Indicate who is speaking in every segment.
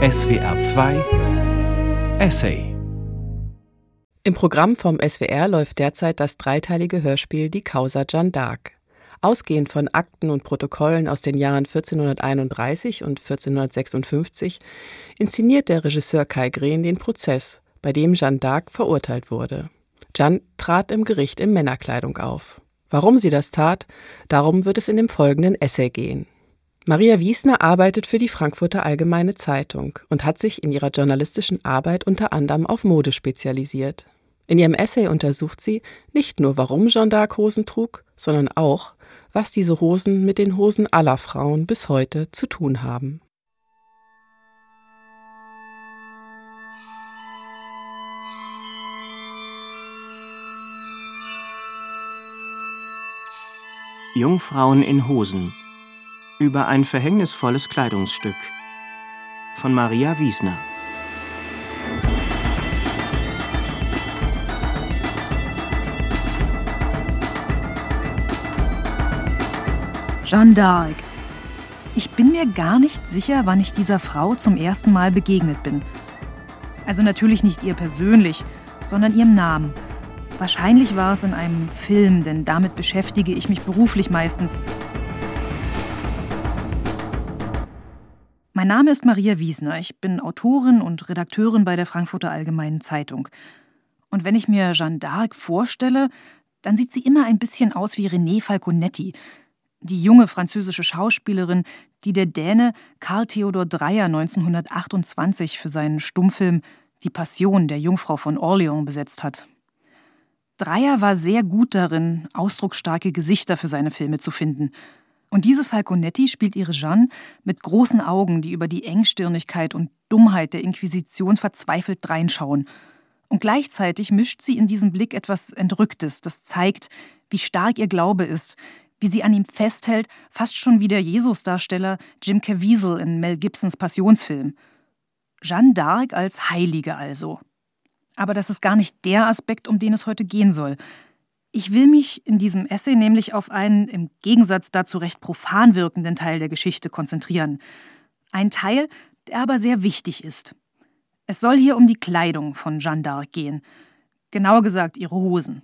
Speaker 1: SWR 2 Essay
Speaker 2: Im Programm vom SWR läuft derzeit das dreiteilige Hörspiel Die Causa Jeanne d'Arc. Ausgehend von Akten und Protokollen aus den Jahren 1431 und 1456 inszeniert der Regisseur Kai Green den Prozess, bei dem Jeanne d'Arc verurteilt wurde. Jeanne trat im Gericht in Männerkleidung auf. Warum sie das tat, darum wird es in dem folgenden Essay gehen. Maria Wiesner arbeitet für die Frankfurter Allgemeine Zeitung und hat sich in ihrer journalistischen Arbeit unter anderem auf Mode spezialisiert. In ihrem Essay untersucht sie nicht nur, warum Jeanne d'Arc Hosen trug, sondern auch, was diese Hosen mit den Hosen aller Frauen bis heute zu tun haben.
Speaker 3: Jungfrauen in Hosen über ein verhängnisvolles Kleidungsstück von Maria Wiesner
Speaker 4: Jeanne d'Arc. Ich bin mir gar nicht sicher, wann ich dieser Frau zum ersten Mal begegnet bin. Also natürlich nicht ihr persönlich, sondern ihrem Namen. Wahrscheinlich war es in einem Film, denn damit beschäftige ich mich beruflich meistens. Mein Name ist Maria Wiesner. Ich bin Autorin und Redakteurin bei der Frankfurter Allgemeinen Zeitung. Und wenn ich mir Jeanne d'Arc vorstelle, dann sieht sie immer ein bisschen aus wie René Falconetti, die junge französische Schauspielerin, die der Däne Karl Theodor Dreyer 1928 für seinen Stummfilm Die Passion der Jungfrau von Orleans besetzt hat. Dreyer war sehr gut darin, ausdrucksstarke Gesichter für seine Filme zu finden. Und diese Falconetti spielt ihre Jeanne mit großen Augen, die über die Engstirnigkeit und Dummheit der Inquisition verzweifelt reinschauen. Und gleichzeitig mischt sie in diesem Blick etwas Entrücktes, das zeigt, wie stark ihr Glaube ist, wie sie an ihm festhält, fast schon wie der Jesusdarsteller Jim Caviezel in Mel Gibsons Passionsfilm. Jeanne d'Arc als Heilige also. Aber das ist gar nicht der Aspekt, um den es heute gehen soll. Ich will mich in diesem Essay nämlich auf einen im Gegensatz dazu recht profan wirkenden Teil der Geschichte konzentrieren. Ein Teil, der aber sehr wichtig ist. Es soll hier um die Kleidung von Jeanne d'Arc gehen. Genauer gesagt ihre Hosen.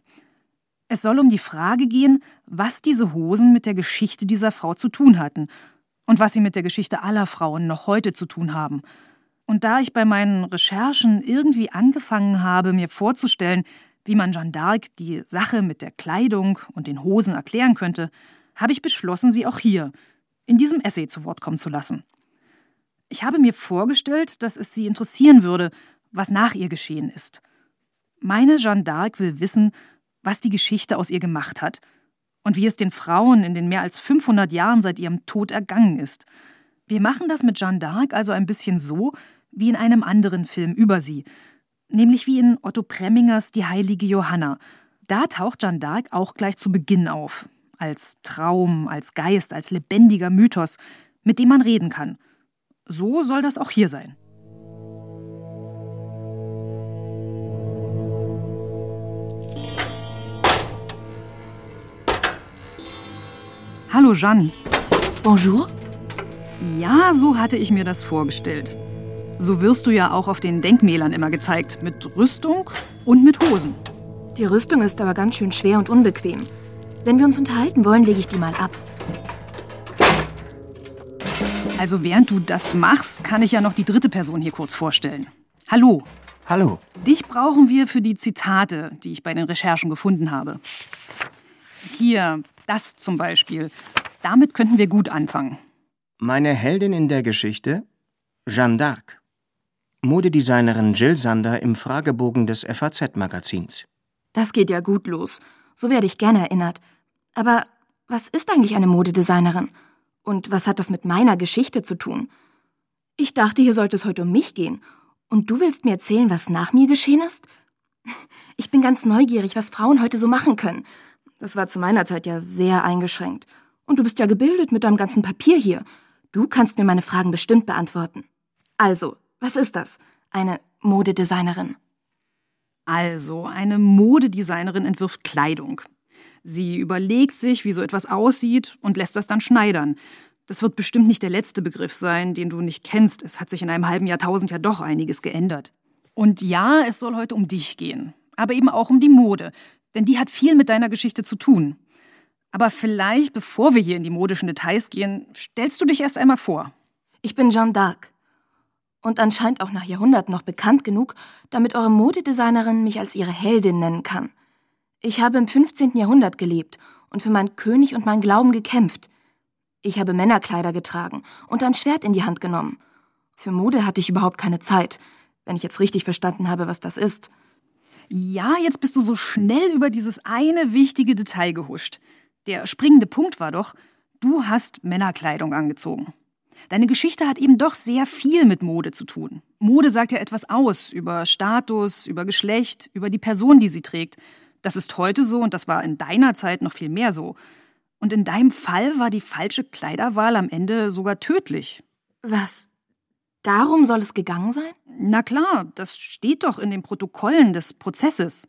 Speaker 4: Es soll um die Frage gehen, was diese Hosen mit der Geschichte dieser Frau zu tun hatten und was sie mit der Geschichte aller Frauen noch heute zu tun haben. Und da ich bei meinen Recherchen irgendwie angefangen habe, mir vorzustellen, wie man Jeanne d'Arc die Sache mit der Kleidung und den Hosen erklären könnte, habe ich beschlossen, sie auch hier, in diesem Essay zu Wort kommen zu lassen. Ich habe mir vorgestellt, dass es Sie interessieren würde, was nach ihr geschehen ist. Meine Jeanne d'Arc will wissen, was die Geschichte aus ihr gemacht hat und wie es den Frauen in den mehr als 500 Jahren seit ihrem Tod ergangen ist. Wir machen das mit Jeanne d'Arc also ein bisschen so wie in einem anderen Film über sie, nämlich wie in Otto Premingers Die heilige Johanna. Da taucht Jeanne d'Arc auch gleich zu Beginn auf, als Traum, als Geist, als lebendiger Mythos, mit dem man reden kann. So soll das auch hier sein. Hallo Jeanne.
Speaker 5: Bonjour.
Speaker 4: Ja, so hatte ich mir das vorgestellt. So wirst du ja auch auf den Denkmälern immer gezeigt, mit Rüstung und mit Hosen.
Speaker 5: Die Rüstung ist aber ganz schön schwer und unbequem. Wenn wir uns unterhalten wollen, lege ich die mal ab.
Speaker 4: Also während du das machst, kann ich ja noch die dritte Person hier kurz vorstellen. Hallo.
Speaker 3: Hallo.
Speaker 4: Dich brauchen wir für die Zitate, die ich bei den Recherchen gefunden habe. Hier, das zum Beispiel. Damit könnten wir gut anfangen.
Speaker 3: Meine Heldin in der Geschichte? Jeanne d'Arc. Modedesignerin Jill Sander im Fragebogen des FAZ-Magazins.
Speaker 5: Das geht ja gut los. So werde ich gerne erinnert. Aber was ist eigentlich eine Modedesignerin? Und was hat das mit meiner Geschichte zu tun? Ich dachte, hier sollte es heute um mich gehen. Und du willst mir erzählen, was nach mir geschehen ist? Ich bin ganz neugierig, was Frauen heute so machen können. Das war zu meiner Zeit ja sehr eingeschränkt. Und du bist ja gebildet mit deinem ganzen Papier hier. Du kannst mir meine Fragen bestimmt beantworten. Also, was ist das? Eine Modedesignerin.
Speaker 4: Also, eine Modedesignerin entwirft Kleidung. Sie überlegt sich, wie so etwas aussieht und lässt das dann schneidern. Das wird bestimmt nicht der letzte Begriff sein, den du nicht kennst. Es hat sich in einem halben Jahrtausend ja doch einiges geändert. Und ja, es soll heute um dich gehen, aber eben auch um die Mode, denn die hat viel mit deiner Geschichte zu tun. Aber vielleicht, bevor wir hier in die modischen Details gehen, stellst du dich erst einmal vor.
Speaker 5: Ich bin Jeanne d'Arc. Und anscheinend auch nach Jahrhunderten noch bekannt genug, damit eure Modedesignerin mich als ihre Heldin nennen kann. Ich habe im 15. Jahrhundert gelebt und für meinen König und meinen Glauben gekämpft. Ich habe Männerkleider getragen und ein Schwert in die Hand genommen. Für Mode hatte ich überhaupt keine Zeit, wenn ich jetzt richtig verstanden habe, was das ist.
Speaker 4: Ja, jetzt bist du so schnell über dieses eine wichtige Detail gehuscht. Der springende Punkt war doch, du hast Männerkleidung angezogen. Deine Geschichte hat eben doch sehr viel mit Mode zu tun. Mode sagt ja etwas aus über Status, über Geschlecht, über die Person, die sie trägt. Das ist heute so und das war in deiner Zeit noch viel mehr so. Und in deinem Fall war die falsche Kleiderwahl am Ende sogar tödlich.
Speaker 5: Was? Darum soll es gegangen sein?
Speaker 4: Na klar, das steht doch in den Protokollen des Prozesses.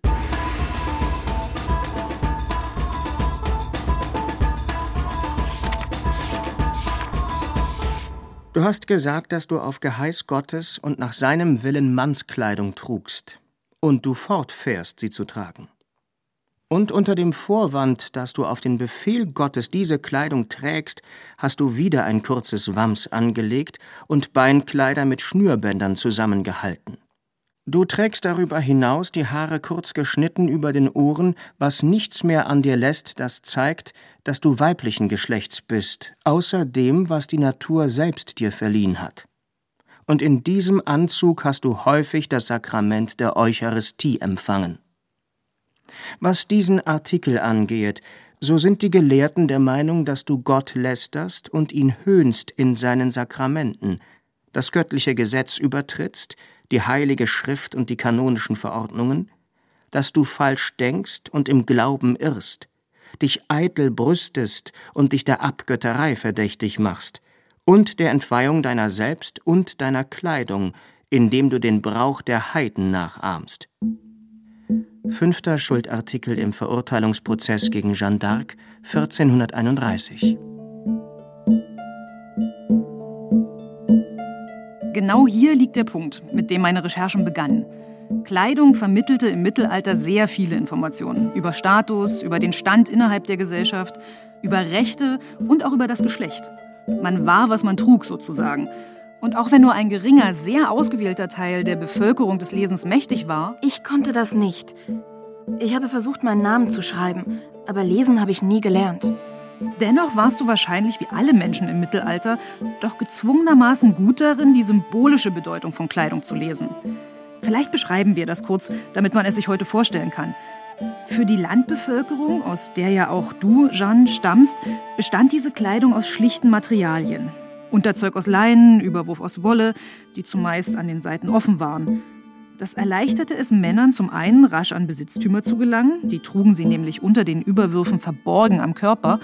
Speaker 3: Du hast gesagt, dass du auf Geheiß Gottes und nach seinem Willen Mannskleidung trugst und du fortfährst, sie zu tragen. Und unter dem Vorwand, dass du auf den Befehl Gottes diese Kleidung trägst, hast du wieder ein kurzes Wams angelegt und Beinkleider mit Schnürbändern zusammengehalten. Du trägst darüber hinaus die Haare kurz geschnitten über den Ohren, was nichts mehr an dir lässt, das zeigt, dass du weiblichen Geschlechts bist, außer dem, was die Natur selbst dir verliehen hat. Und in diesem Anzug hast du häufig das Sakrament der Eucharistie empfangen. Was diesen Artikel angeht, so sind die Gelehrten der Meinung, dass du Gott lästerst und ihn höhnst in seinen Sakramenten, das göttliche Gesetz übertrittst, die heilige Schrift und die kanonischen Verordnungen, dass du falsch denkst und im Glauben irrst, dich eitel brüstest und dich der Abgötterei verdächtig machst, und der Entweihung deiner selbst und deiner Kleidung, indem du den Brauch der Heiden nachahmst. Fünfter Schuldartikel im Verurteilungsprozess gegen Jeanne d'Arc 1431.
Speaker 4: Genau hier liegt der Punkt, mit dem meine Recherchen begannen. Kleidung vermittelte im Mittelalter sehr viele Informationen über Status, über den Stand innerhalb der Gesellschaft, über Rechte und auch über das Geschlecht. Man war, was man trug, sozusagen. Und auch wenn nur ein geringer, sehr ausgewählter Teil der Bevölkerung des Lesens mächtig war.
Speaker 5: Ich konnte das nicht. Ich habe versucht, meinen Namen zu schreiben, aber lesen habe ich nie gelernt.
Speaker 4: Dennoch warst du wahrscheinlich wie alle Menschen im Mittelalter doch gezwungenermaßen gut darin, die symbolische Bedeutung von Kleidung zu lesen. Vielleicht beschreiben wir das kurz, damit man es sich heute vorstellen kann. Für die Landbevölkerung, aus der ja auch du, Jeanne, stammst, bestand diese Kleidung aus schlichten Materialien. Unterzeug aus Leinen, Überwurf aus Wolle, die zumeist an den Seiten offen waren. Das erleichterte es Männern zum einen, rasch an Besitztümer zu gelangen, die trugen sie nämlich unter den Überwürfen verborgen am Körper,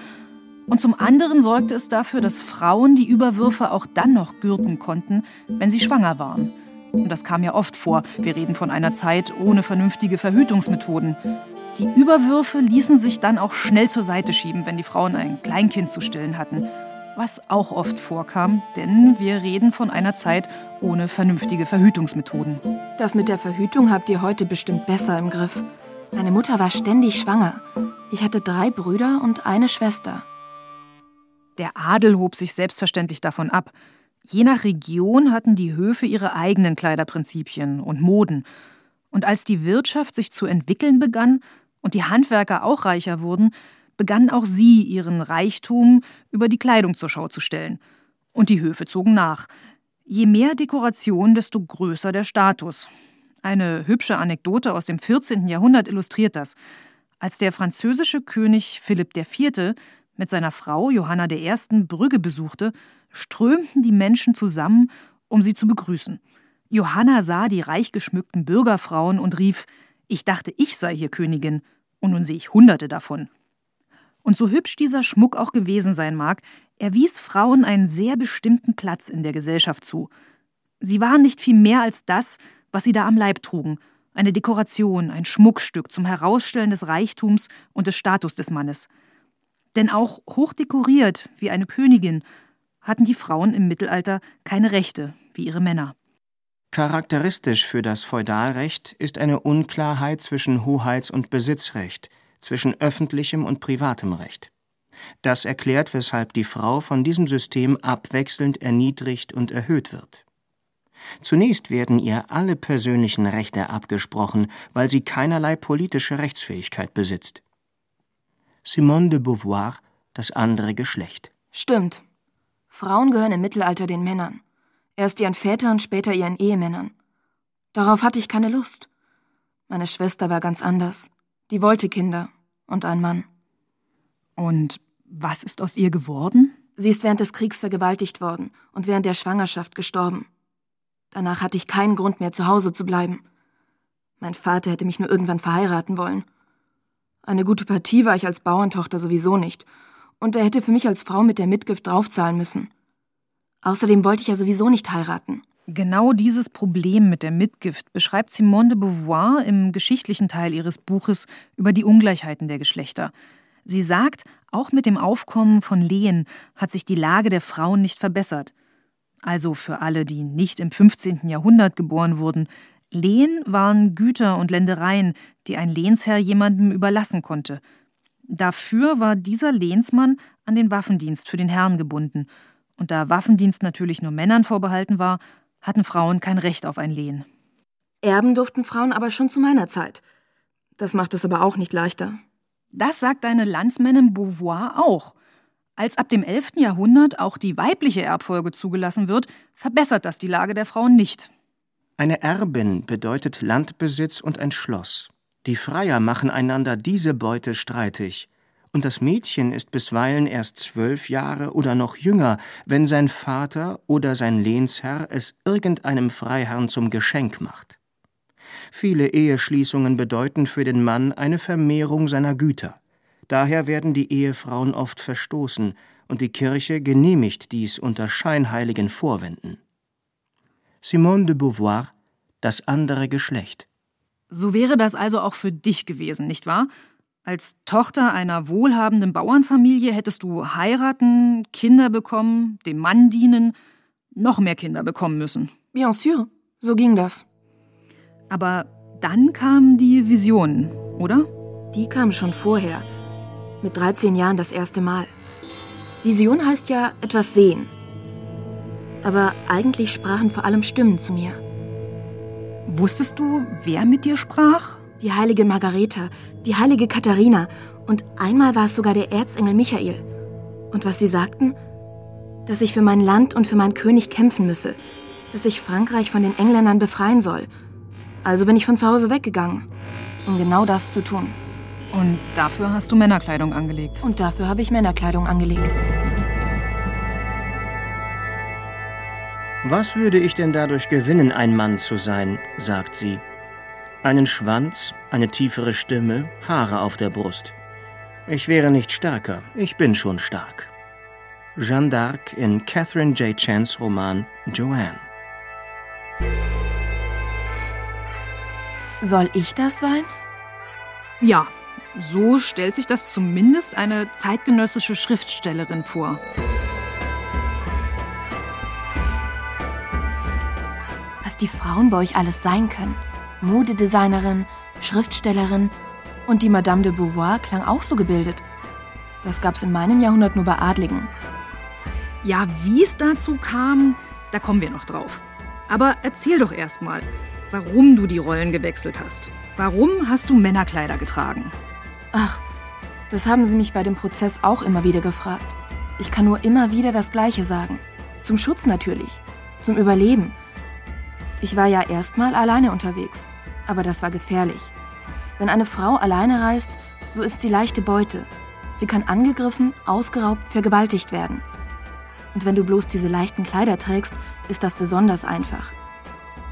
Speaker 4: und zum anderen sorgte es dafür, dass Frauen die Überwürfe auch dann noch gürten konnten, wenn sie schwanger waren. Und das kam ja oft vor. Wir reden von einer Zeit ohne vernünftige Verhütungsmethoden. Die Überwürfe ließen sich dann auch schnell zur Seite schieben, wenn die Frauen ein Kleinkind zu stillen hatten was auch oft vorkam, denn wir reden von einer Zeit ohne vernünftige Verhütungsmethoden.
Speaker 5: Das mit der Verhütung habt ihr heute bestimmt besser im Griff. Meine Mutter war ständig schwanger. Ich hatte drei Brüder und eine Schwester.
Speaker 4: Der Adel hob sich selbstverständlich davon ab. Je nach Region hatten die Höfe ihre eigenen Kleiderprinzipien und Moden. Und als die Wirtschaft sich zu entwickeln begann und die Handwerker auch reicher wurden, begannen auch sie ihren Reichtum über die Kleidung zur Schau zu stellen. Und die Höfe zogen nach. Je mehr Dekoration, desto größer der Status. Eine hübsche Anekdote aus dem 14. Jahrhundert illustriert das. Als der französische König Philipp IV. mit seiner Frau Johanna I. Brügge besuchte, strömten die Menschen zusammen, um sie zu begrüßen. Johanna sah die reich geschmückten Bürgerfrauen und rief: Ich dachte, ich sei hier Königin, und nun sehe ich Hunderte davon. Und so hübsch dieser Schmuck auch gewesen sein mag, er wies Frauen einen sehr bestimmten Platz in der Gesellschaft zu. Sie waren nicht viel mehr als das, was sie da am Leib trugen, eine Dekoration, ein Schmuckstück zum Herausstellen des Reichtums und des Status des Mannes. Denn auch hochdekoriert wie eine Königin hatten die Frauen im Mittelalter keine Rechte wie ihre Männer.
Speaker 3: Charakteristisch für das Feudalrecht ist eine Unklarheit zwischen Hoheits- und Besitzrecht, zwischen öffentlichem und privatem Recht. Das erklärt, weshalb die Frau von diesem System abwechselnd erniedrigt und erhöht wird. Zunächst werden ihr alle persönlichen Rechte abgesprochen, weil sie keinerlei politische Rechtsfähigkeit besitzt. Simone de Beauvoir, das andere Geschlecht.
Speaker 5: Stimmt. Frauen gehören im Mittelalter den Männern. Erst ihren Vätern, später ihren Ehemännern. Darauf hatte ich keine Lust. Meine Schwester war ganz anders. Die wollte Kinder und einen Mann.
Speaker 4: Und was ist aus ihr geworden?
Speaker 5: Sie ist während des Kriegs vergewaltigt worden und während der Schwangerschaft gestorben. Danach hatte ich keinen Grund mehr, zu Hause zu bleiben. Mein Vater hätte mich nur irgendwann verheiraten wollen. Eine gute Partie war ich als Bauerntochter sowieso nicht, und er hätte für mich als Frau mit der Mitgift draufzahlen müssen. Außerdem wollte ich ja sowieso nicht heiraten.
Speaker 4: Genau dieses Problem mit der Mitgift beschreibt Simone de Beauvoir im geschichtlichen Teil ihres Buches über die Ungleichheiten der Geschlechter. Sie sagt, auch mit dem Aufkommen von Lehen hat sich die Lage der Frauen nicht verbessert. Also für alle, die nicht im 15. Jahrhundert geboren wurden, Lehen waren Güter und Ländereien, die ein Lehnsherr jemandem überlassen konnte. Dafür war dieser Lehnsmann an den Waffendienst für den Herrn gebunden. Und da Waffendienst natürlich nur Männern vorbehalten war, hatten Frauen kein Recht auf ein Lehen.
Speaker 5: Erben durften Frauen aber schon zu meiner Zeit. Das macht es aber auch nicht leichter.
Speaker 4: Das sagt deine Landsmännin Beauvoir auch. Als ab dem 11. Jahrhundert auch die weibliche Erbfolge zugelassen wird, verbessert das die Lage der Frauen nicht.
Speaker 3: Eine Erbin bedeutet Landbesitz und ein Schloss. Die Freier machen einander diese Beute streitig. Und das Mädchen ist bisweilen erst zwölf Jahre oder noch jünger, wenn sein Vater oder sein Lehnsherr es irgendeinem Freiherrn zum Geschenk macht. Viele Eheschließungen bedeuten für den Mann eine Vermehrung seiner Güter. Daher werden die Ehefrauen oft verstoßen, und die Kirche genehmigt dies unter scheinheiligen Vorwänden. Simone de Beauvoir Das andere Geschlecht.
Speaker 4: So wäre das also auch für dich gewesen, nicht wahr? Als Tochter einer wohlhabenden Bauernfamilie hättest du heiraten, Kinder bekommen, dem Mann dienen, noch mehr Kinder bekommen müssen.
Speaker 5: Bien sûr, so ging das.
Speaker 4: Aber dann kamen die Visionen, oder?
Speaker 5: Die kamen schon vorher. Mit 13 Jahren das erste Mal. Vision heißt ja etwas sehen. Aber eigentlich sprachen vor allem Stimmen zu mir.
Speaker 4: Wusstest du, wer mit dir sprach?
Speaker 5: Die heilige Margareta, die heilige Katharina und einmal war es sogar der Erzengel Michael. Und was sie sagten? Dass ich für mein Land und für meinen König kämpfen müsse, dass ich Frankreich von den Engländern befreien soll also bin ich von zu Hause weggegangen, um genau das zu tun.
Speaker 4: Und dafür hast du Männerkleidung angelegt.
Speaker 5: Und dafür habe ich Männerkleidung angelegt.
Speaker 3: Was würde ich denn dadurch gewinnen, ein Mann zu sein, sagt sie. Einen Schwanz, eine tiefere Stimme, Haare auf der Brust. Ich wäre nicht stärker, ich bin schon stark. Jeanne d'Arc in Catherine J. Chans Roman Joanne.
Speaker 5: Soll ich das sein?
Speaker 4: Ja, so stellt sich das zumindest eine zeitgenössische Schriftstellerin vor.
Speaker 5: Was die Frauen bei euch alles sein können. Modedesignerin, Schriftstellerin und die Madame de Beauvoir klang auch so gebildet. Das gab's in meinem Jahrhundert nur bei Adligen.
Speaker 4: Ja, wie es dazu kam, da kommen wir noch drauf. Aber erzähl doch erst mal, warum du die Rollen gewechselt hast. Warum hast du Männerkleider getragen?
Speaker 5: Ach, das haben sie mich bei dem Prozess auch immer wieder gefragt. Ich kann nur immer wieder das Gleiche sagen. Zum Schutz natürlich. Zum Überleben. Ich war ja erstmal alleine unterwegs. Aber das war gefährlich. Wenn eine Frau alleine reist, so ist sie leichte Beute. Sie kann angegriffen, ausgeraubt, vergewaltigt werden. Und wenn du bloß diese leichten Kleider trägst, ist das besonders einfach.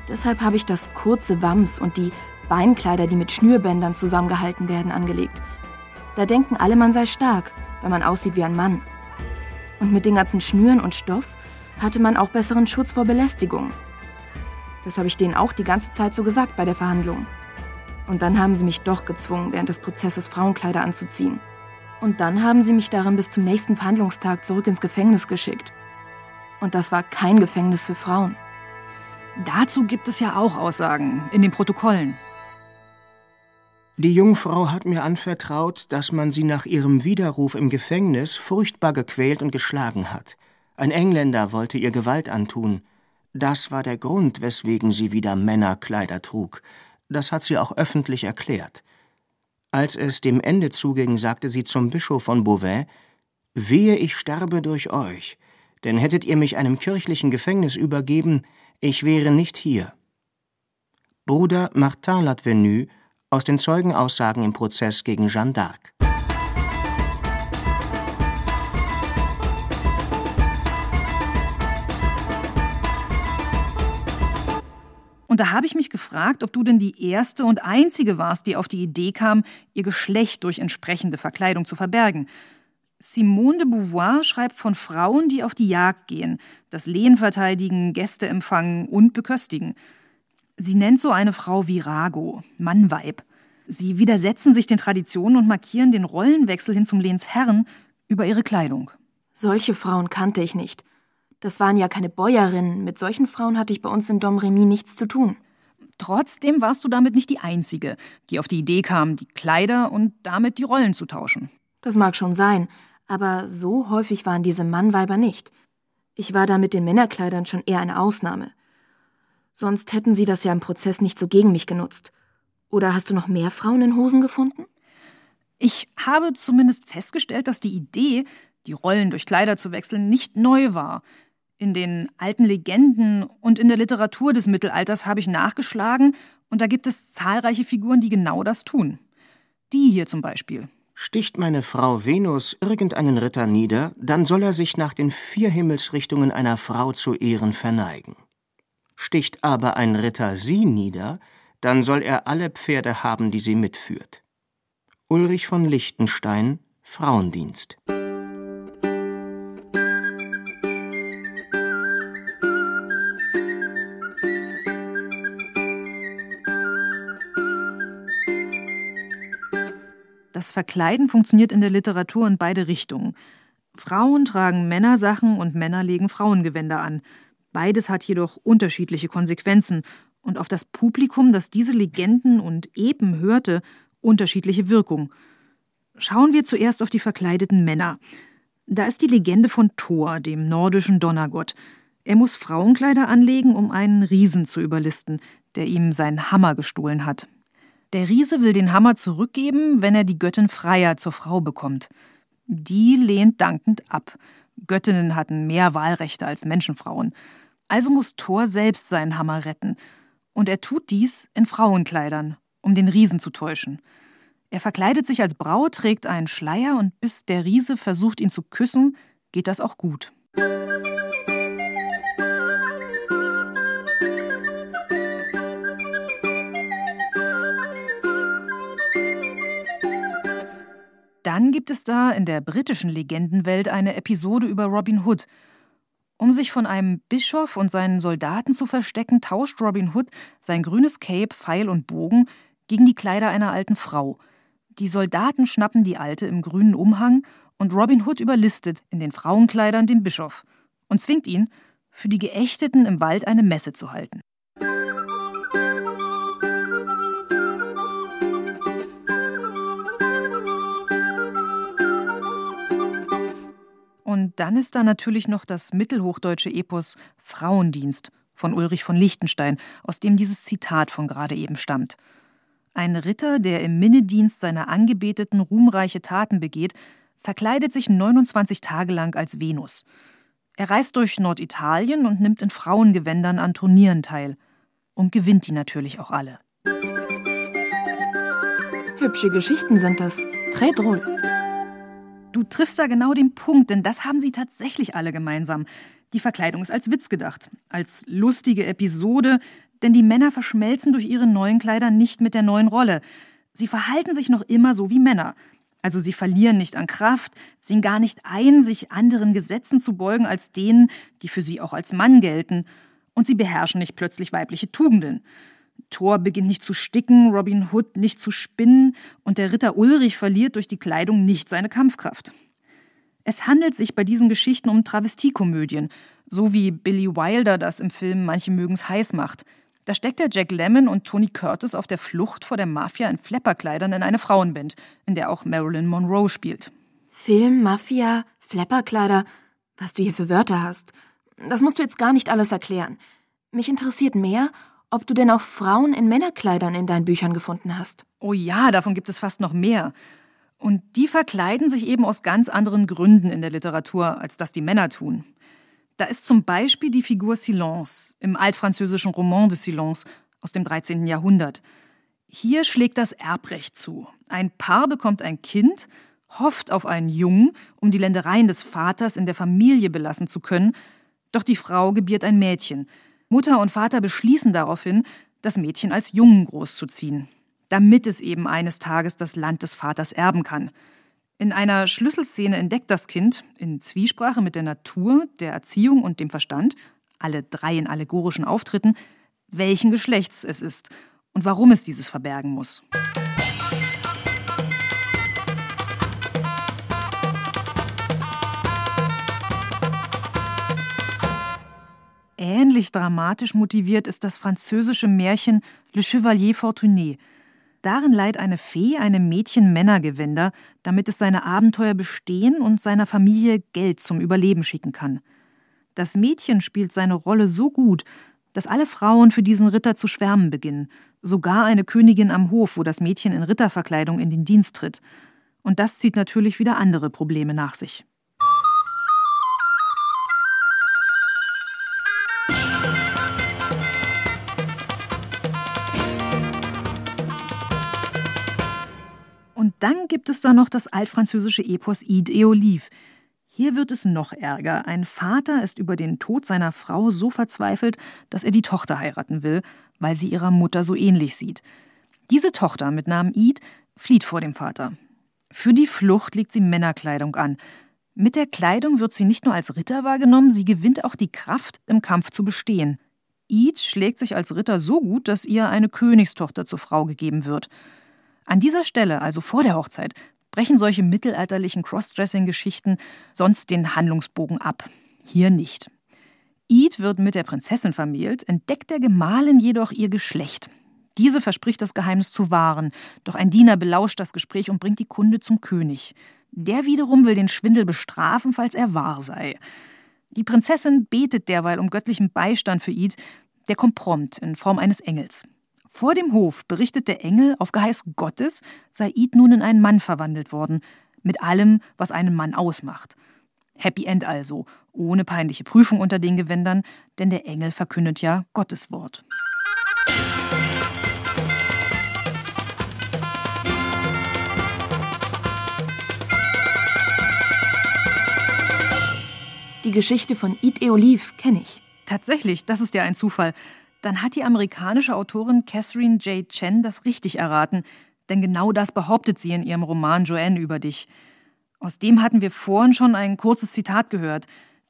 Speaker 5: Deshalb habe ich das kurze Wams und die Beinkleider, die mit Schnürbändern zusammengehalten werden, angelegt. Da denken alle, man sei stark, weil man aussieht wie ein Mann. Und mit den ganzen Schnüren und Stoff hatte man auch besseren Schutz vor Belästigung. Das habe ich denen auch die ganze Zeit so gesagt bei der Verhandlung. Und dann haben sie mich doch gezwungen, während des Prozesses Frauenkleider anzuziehen. Und dann haben sie mich darin bis zum nächsten Verhandlungstag zurück ins Gefängnis geschickt. Und das war kein Gefängnis für Frauen.
Speaker 4: Dazu gibt es ja auch Aussagen in den Protokollen.
Speaker 3: Die Jungfrau hat mir anvertraut, dass man sie nach ihrem Widerruf im Gefängnis furchtbar gequält und geschlagen hat. Ein Engländer wollte ihr Gewalt antun. Das war der Grund, weswegen sie wieder Männerkleider trug. Das hat sie auch öffentlich erklärt. Als es dem Ende zuging, sagte sie zum Bischof von Beauvais Wehe, ich sterbe durch euch, denn hättet ihr mich einem kirchlichen Gefängnis übergeben, ich wäre nicht hier. Bruder Martin Latvenu aus den Zeugenaussagen im Prozess gegen Jeanne d'Arc.
Speaker 4: Da habe ich mich gefragt, ob du denn die erste und einzige warst, die auf die Idee kam, ihr Geschlecht durch entsprechende Verkleidung zu verbergen. Simone de Beauvoir schreibt von Frauen, die auf die Jagd gehen, das Lehen verteidigen, Gäste empfangen und beköstigen. Sie nennt so eine Frau Virago, Mannweib. Sie widersetzen sich den Traditionen und markieren den Rollenwechsel hin zum Lehnsherren über ihre Kleidung.
Speaker 5: Solche Frauen kannte ich nicht. Das waren ja keine Bäuerinnen. Mit solchen Frauen hatte ich bei uns in Domremy nichts zu tun.
Speaker 4: Trotzdem warst du damit nicht die Einzige, die auf die Idee kam, die Kleider und damit die Rollen zu tauschen.
Speaker 5: Das mag schon sein, aber so häufig waren diese Mannweiber nicht. Ich war da mit den Männerkleidern schon eher eine Ausnahme. Sonst hätten sie das ja im Prozess nicht so gegen mich genutzt. Oder hast du noch mehr Frauen in Hosen gefunden?
Speaker 4: Ich habe zumindest festgestellt, dass die Idee, die Rollen durch Kleider zu wechseln, nicht neu war. In den alten Legenden und in der Literatur des Mittelalters habe ich nachgeschlagen, und da gibt es zahlreiche Figuren, die genau das tun. Die hier zum Beispiel.
Speaker 3: Sticht meine Frau Venus irgendeinen Ritter nieder, dann soll er sich nach den vier Himmelsrichtungen einer Frau zu Ehren verneigen. Sticht aber ein Ritter sie nieder, dann soll er alle Pferde haben, die sie mitführt. Ulrich von Liechtenstein Frauendienst
Speaker 4: Das Verkleiden funktioniert in der Literatur in beide Richtungen. Frauen tragen Männersachen und Männer legen Frauengewänder an. Beides hat jedoch unterschiedliche Konsequenzen und auf das Publikum, das diese Legenden und Epen hörte, unterschiedliche Wirkung. Schauen wir zuerst auf die verkleideten Männer. Da ist die Legende von Thor, dem nordischen Donnergott. Er muss Frauenkleider anlegen, um einen Riesen zu überlisten, der ihm seinen Hammer gestohlen hat. Der Riese will den Hammer zurückgeben, wenn er die Göttin Freya zur Frau bekommt. Die lehnt dankend ab. Göttinnen hatten mehr Wahlrechte als Menschenfrauen. Also muss Thor selbst seinen Hammer retten. Und er tut dies in Frauenkleidern, um den Riesen zu täuschen. Er verkleidet sich als Braut, trägt einen Schleier und bis der Riese versucht, ihn zu küssen, geht das auch gut. Dann gibt es da in der britischen Legendenwelt eine Episode über Robin Hood. Um sich von einem Bischof und seinen Soldaten zu verstecken, tauscht Robin Hood sein grünes Cape, Pfeil und Bogen gegen die Kleider einer alten Frau. Die Soldaten schnappen die Alte im grünen Umhang und Robin Hood überlistet in den Frauenkleidern den Bischof und zwingt ihn, für die Geächteten im Wald eine Messe zu halten. Und dann ist da natürlich noch das mittelhochdeutsche Epos Frauendienst von Ulrich von Liechtenstein, aus dem dieses Zitat von gerade eben stammt. Ein Ritter, der im Minnedienst seiner Angebeteten ruhmreiche Taten begeht, verkleidet sich 29 Tage lang als Venus. Er reist durch Norditalien und nimmt in Frauengewändern an Turnieren teil. Und gewinnt die natürlich auch alle.
Speaker 5: Hübsche Geschichten sind das. Très drôle.
Speaker 4: Du triffst da genau den Punkt, denn das haben sie tatsächlich alle gemeinsam. Die Verkleidung ist als Witz gedacht, als lustige Episode, denn die Männer verschmelzen durch ihre neuen Kleider nicht mit der neuen Rolle. Sie verhalten sich noch immer so wie Männer. Also sie verlieren nicht an Kraft, sehen gar nicht ein, sich anderen Gesetzen zu beugen als denen, die für sie auch als Mann gelten, und sie beherrschen nicht plötzlich weibliche Tugenden. Thor beginnt nicht zu sticken, Robin Hood nicht zu spinnen und der Ritter Ulrich verliert durch die Kleidung nicht seine Kampfkraft. Es handelt sich bei diesen Geschichten um Travestiekomödien, So wie Billy Wilder das im Film Manche mögen's heiß macht. Da steckt der Jack Lemmon und Tony Curtis auf der Flucht vor der Mafia in Flapperkleidern in eine Frauenband, in der auch Marilyn Monroe spielt.
Speaker 5: Film, Mafia, Flapperkleider, was du hier für Wörter hast. Das musst du jetzt gar nicht alles erklären. Mich interessiert mehr, ob du denn auch Frauen in Männerkleidern in deinen Büchern gefunden hast.
Speaker 4: Oh ja, davon gibt es fast noch mehr. Und die verkleiden sich eben aus ganz anderen Gründen in der Literatur, als das die Männer tun. Da ist zum Beispiel die Figur Silence im altfranzösischen Roman de Silence aus dem 13. Jahrhundert. Hier schlägt das Erbrecht zu. Ein Paar bekommt ein Kind, hofft auf einen Jungen, um die Ländereien des Vaters in der Familie belassen zu können, doch die Frau gebiert ein Mädchen. Mutter und Vater beschließen daraufhin, das Mädchen als Jungen großzuziehen damit es eben eines Tages das Land des Vaters erben kann. In einer Schlüsselszene entdeckt das Kind, in Zwiesprache mit der Natur, der Erziehung und dem Verstand, alle drei in allegorischen Auftritten, welchen Geschlechts es ist und warum es dieses verbergen muss. Ähnlich dramatisch motiviert ist das französische Märchen Le Chevalier Fortuné, Darin leiht eine Fee einem Mädchen Männergewänder, damit es seine Abenteuer bestehen und seiner Familie Geld zum Überleben schicken kann. Das Mädchen spielt seine Rolle so gut, dass alle Frauen für diesen Ritter zu schwärmen beginnen, sogar eine Königin am Hof, wo das Mädchen in Ritterverkleidung in den Dienst tritt. Und das zieht natürlich wieder andere Probleme nach sich. Dann gibt es da noch das altfranzösische Epos Id et Olive. Hier wird es noch ärger. Ein Vater ist über den Tod seiner Frau so verzweifelt, dass er die Tochter heiraten will, weil sie ihrer Mutter so ähnlich sieht. Diese Tochter mit Namen Id flieht vor dem Vater. Für die Flucht legt sie Männerkleidung an. Mit der Kleidung wird sie nicht nur als Ritter wahrgenommen, sie gewinnt auch die Kraft, im Kampf zu bestehen. Id schlägt sich als Ritter so gut, dass ihr eine Königstochter zur Frau gegeben wird. An dieser Stelle, also vor der Hochzeit, brechen solche mittelalterlichen Crossdressing-Geschichten sonst den Handlungsbogen ab. Hier nicht. Eid wird mit der Prinzessin vermählt, entdeckt der Gemahlin jedoch ihr Geschlecht. Diese verspricht das Geheimnis zu wahren, doch ein Diener belauscht das Gespräch und bringt die Kunde zum König. Der wiederum will den Schwindel bestrafen, falls er wahr sei. Die Prinzessin betet derweil um göttlichen Beistand für Eid, der kommt prompt in Form eines Engels. Vor dem Hof berichtet der Engel, auf Geheiß Gottes sei Id nun in einen Mann verwandelt worden, mit allem, was einen Mann ausmacht. Happy End also, ohne peinliche Prüfung unter den Gewändern, denn der Engel verkündet ja Gottes Wort.
Speaker 5: Die Geschichte von Id e Olive kenne ich.
Speaker 4: Tatsächlich, das ist ja ein Zufall dann hat die amerikanische Autorin Catherine J. Chen das richtig erraten, denn genau das behauptet sie in ihrem Roman Joanne über dich. Aus dem hatten wir vorhin schon ein kurzes Zitat gehört.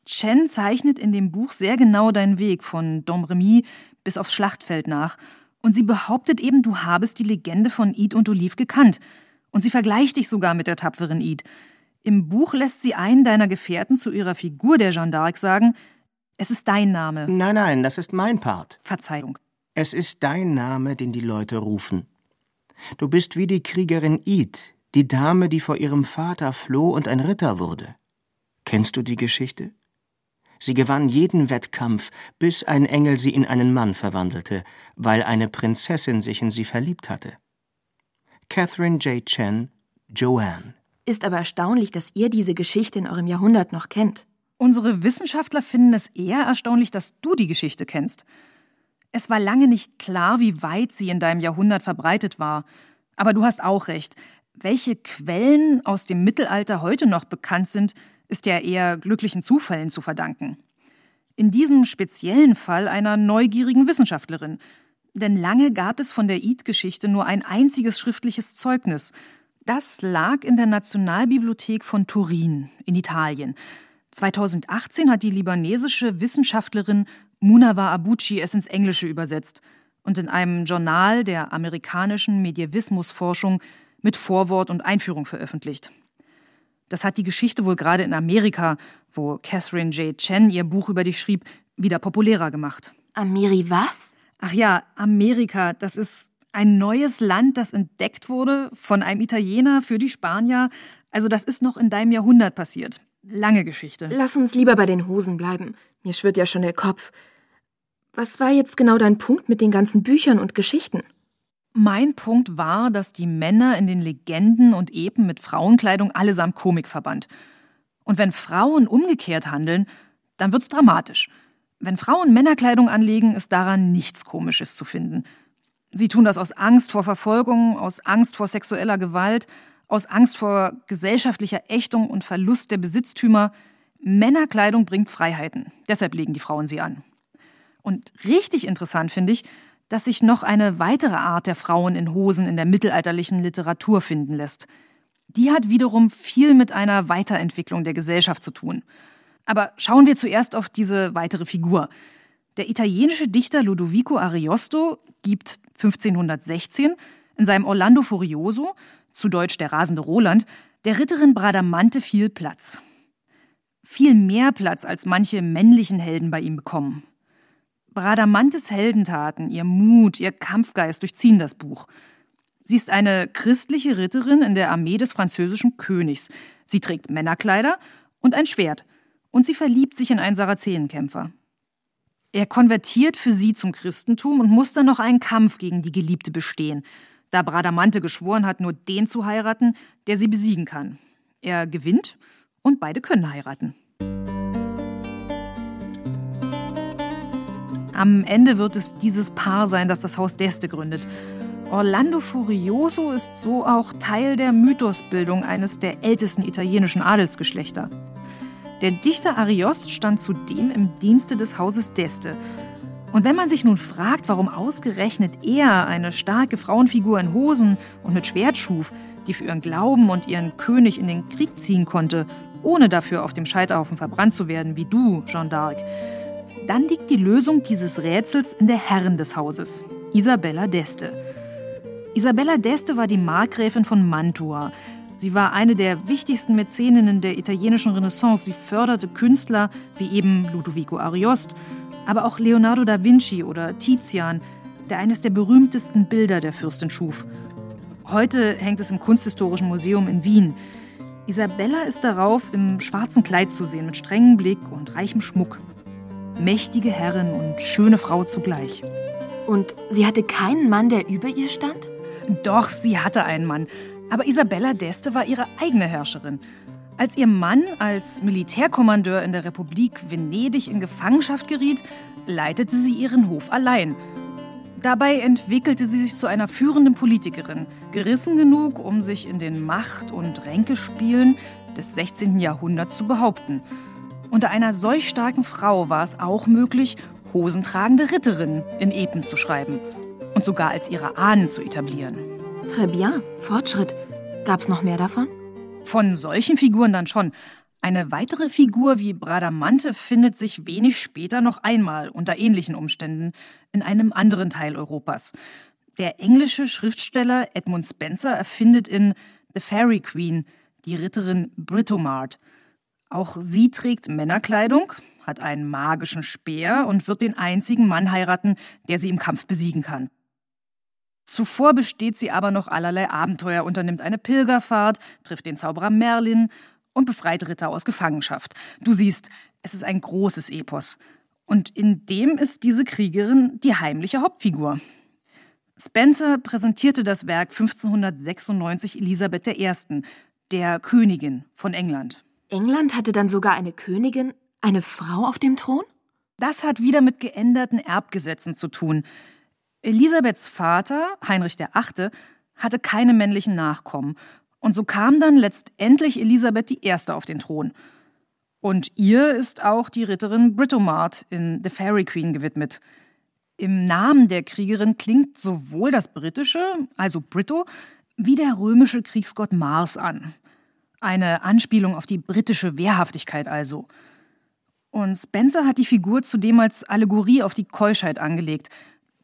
Speaker 4: Chen zeichnet in dem Buch sehr genau deinen Weg von Domremy bis aufs Schlachtfeld nach. Und sie behauptet eben, du habest die Legende von Id und Olive gekannt. Und sie vergleicht dich sogar mit der tapferen Id. Im Buch lässt sie einen deiner Gefährten zu ihrer Figur der Jeanne d'Arc sagen, es ist dein Name.
Speaker 3: Nein, nein, das ist mein Part.
Speaker 4: Verzeihung.
Speaker 3: Es ist dein Name, den die Leute rufen. Du bist wie die Kriegerin Id, die Dame, die vor ihrem Vater floh und ein Ritter wurde. Kennst du die Geschichte? Sie gewann jeden Wettkampf, bis ein Engel sie in einen Mann verwandelte, weil eine Prinzessin sich in sie verliebt hatte. Catherine J. Chen, Joanne.
Speaker 5: Ist aber erstaunlich, dass ihr diese Geschichte in eurem Jahrhundert noch kennt.
Speaker 4: Unsere Wissenschaftler finden es eher erstaunlich, dass du die Geschichte kennst. Es war lange nicht klar, wie weit sie in deinem Jahrhundert verbreitet war. Aber du hast auch recht. Welche Quellen aus dem Mittelalter heute noch bekannt sind, ist ja eher glücklichen Zufällen zu verdanken. In diesem speziellen Fall einer neugierigen Wissenschaftlerin. Denn lange gab es von der Id-Geschichte nur ein einziges schriftliches Zeugnis. Das lag in der Nationalbibliothek von Turin in Italien. 2018 hat die libanesische Wissenschaftlerin Munawa Abuchi es ins Englische übersetzt und in einem Journal der amerikanischen Medievismusforschung mit Vorwort und Einführung veröffentlicht. Das hat die Geschichte wohl gerade in Amerika, wo Catherine J. Chen ihr Buch über dich schrieb, wieder populärer gemacht.
Speaker 5: Ameri was?
Speaker 4: Ach ja, Amerika, das ist ein neues Land, das entdeckt wurde von einem Italiener für die Spanier. Also das ist noch in deinem Jahrhundert passiert. Lange Geschichte.
Speaker 5: Lass uns lieber bei den Hosen bleiben. Mir schwirrt ja schon der Kopf. Was war jetzt genau dein Punkt mit den ganzen Büchern und Geschichten?
Speaker 4: Mein Punkt war, dass die Männer in den Legenden und Epen mit Frauenkleidung allesamt Komik verband. Und wenn Frauen umgekehrt handeln, dann wird's dramatisch. Wenn Frauen Männerkleidung anlegen, ist daran nichts Komisches zu finden. Sie tun das aus Angst vor Verfolgung, aus Angst vor sexueller Gewalt, aus Angst vor gesellschaftlicher Ächtung und Verlust der Besitztümer. Männerkleidung bringt Freiheiten. Deshalb legen die Frauen sie an. Und richtig interessant finde ich, dass sich noch eine weitere Art der Frauen in Hosen in der mittelalterlichen Literatur finden lässt. Die hat wiederum viel mit einer Weiterentwicklung der Gesellschaft zu tun. Aber schauen wir zuerst auf diese weitere Figur. Der italienische Dichter Ludovico Ariosto gibt 1516 in seinem Orlando Furioso, zu Deutsch der rasende Roland, der Ritterin Bradamante viel Platz. Viel mehr Platz, als manche männlichen Helden bei ihm bekommen. Bradamantes Heldentaten, ihr Mut, ihr Kampfgeist durchziehen das Buch. Sie ist eine christliche Ritterin in der Armee des französischen Königs. Sie trägt Männerkleider und ein Schwert. Und sie verliebt sich in einen Sarazenenkämpfer. Er konvertiert für sie zum Christentum und muss dann noch einen Kampf gegen die Geliebte bestehen, da Bradamante geschworen hat, nur den zu heiraten, der sie besiegen kann. Er gewinnt und beide können heiraten. Am Ende wird es dieses Paar sein, das das Haus d'Este gründet. Orlando Furioso ist so auch Teil der Mythosbildung eines der ältesten italienischen Adelsgeschlechter. Der Dichter Ariost stand zudem im Dienste des Hauses d'Este. Und wenn man sich nun fragt, warum ausgerechnet er eine starke Frauenfigur in Hosen und mit Schwert schuf, die für ihren Glauben und ihren König in den Krieg ziehen konnte, ohne dafür auf dem Scheiterhaufen verbrannt zu werden, wie du, Jeanne d'Arc, dann liegt die Lösung dieses Rätsels in der Herrin des Hauses, Isabella d'Este. Isabella d'Este war die Markgräfin von Mantua, Sie war eine der wichtigsten Mäzeninnen der italienischen Renaissance. Sie förderte Künstler wie eben Ludovico Ariost, aber auch Leonardo da Vinci oder Tizian, der eines der berühmtesten Bilder der Fürstin schuf. Heute hängt es im Kunsthistorischen Museum in Wien. Isabella ist darauf im schwarzen Kleid zu sehen, mit strengem Blick und reichem Schmuck. Mächtige Herrin und schöne Frau zugleich.
Speaker 5: Und sie hatte keinen Mann, der über ihr stand?
Speaker 4: Doch, sie hatte einen Mann. Aber Isabella d'Este war ihre eigene Herrscherin. Als ihr Mann als Militärkommandeur in der Republik Venedig in Gefangenschaft geriet, leitete sie ihren Hof allein. Dabei entwickelte sie sich zu einer führenden Politikerin, gerissen genug, um sich in den Macht- und Ränkespielen des 16. Jahrhunderts zu behaupten. Unter einer solch starken Frau war es auch möglich, hosentragende Ritterinnen in Epen zu schreiben und sogar als ihre Ahnen zu etablieren.
Speaker 5: Très bien, Fortschritt. Gab's noch mehr davon?
Speaker 4: Von solchen Figuren dann schon. Eine weitere Figur wie Bradamante findet sich wenig später noch einmal unter ähnlichen Umständen in einem anderen Teil Europas. Der englische Schriftsteller Edmund Spencer erfindet in The Fairy Queen die Ritterin Britomart. Auch sie trägt Männerkleidung, hat einen magischen Speer und wird den einzigen Mann heiraten, der sie im Kampf besiegen kann. Zuvor besteht sie aber noch allerlei Abenteuer, unternimmt eine Pilgerfahrt, trifft den Zauberer Merlin und befreit Ritter aus Gefangenschaft. Du siehst, es ist ein großes Epos. Und in dem ist diese Kriegerin die heimliche Hauptfigur. Spencer präsentierte das Werk 1596 Elisabeth I., der Königin von England.
Speaker 5: England hatte dann sogar eine Königin, eine Frau auf dem Thron?
Speaker 4: Das hat wieder mit geänderten Erbgesetzen zu tun. Elisabeths Vater, Heinrich VIII., hatte keine männlichen Nachkommen. Und so kam dann letztendlich Elisabeth I. auf den Thron. Und ihr ist auch die Ritterin Britomart in The Fairy Queen gewidmet. Im Namen der Kriegerin klingt sowohl das britische, also Brito, wie der römische Kriegsgott Mars an. Eine Anspielung auf die britische Wehrhaftigkeit also. Und Spencer hat die Figur zudem als Allegorie auf die Keuschheit angelegt,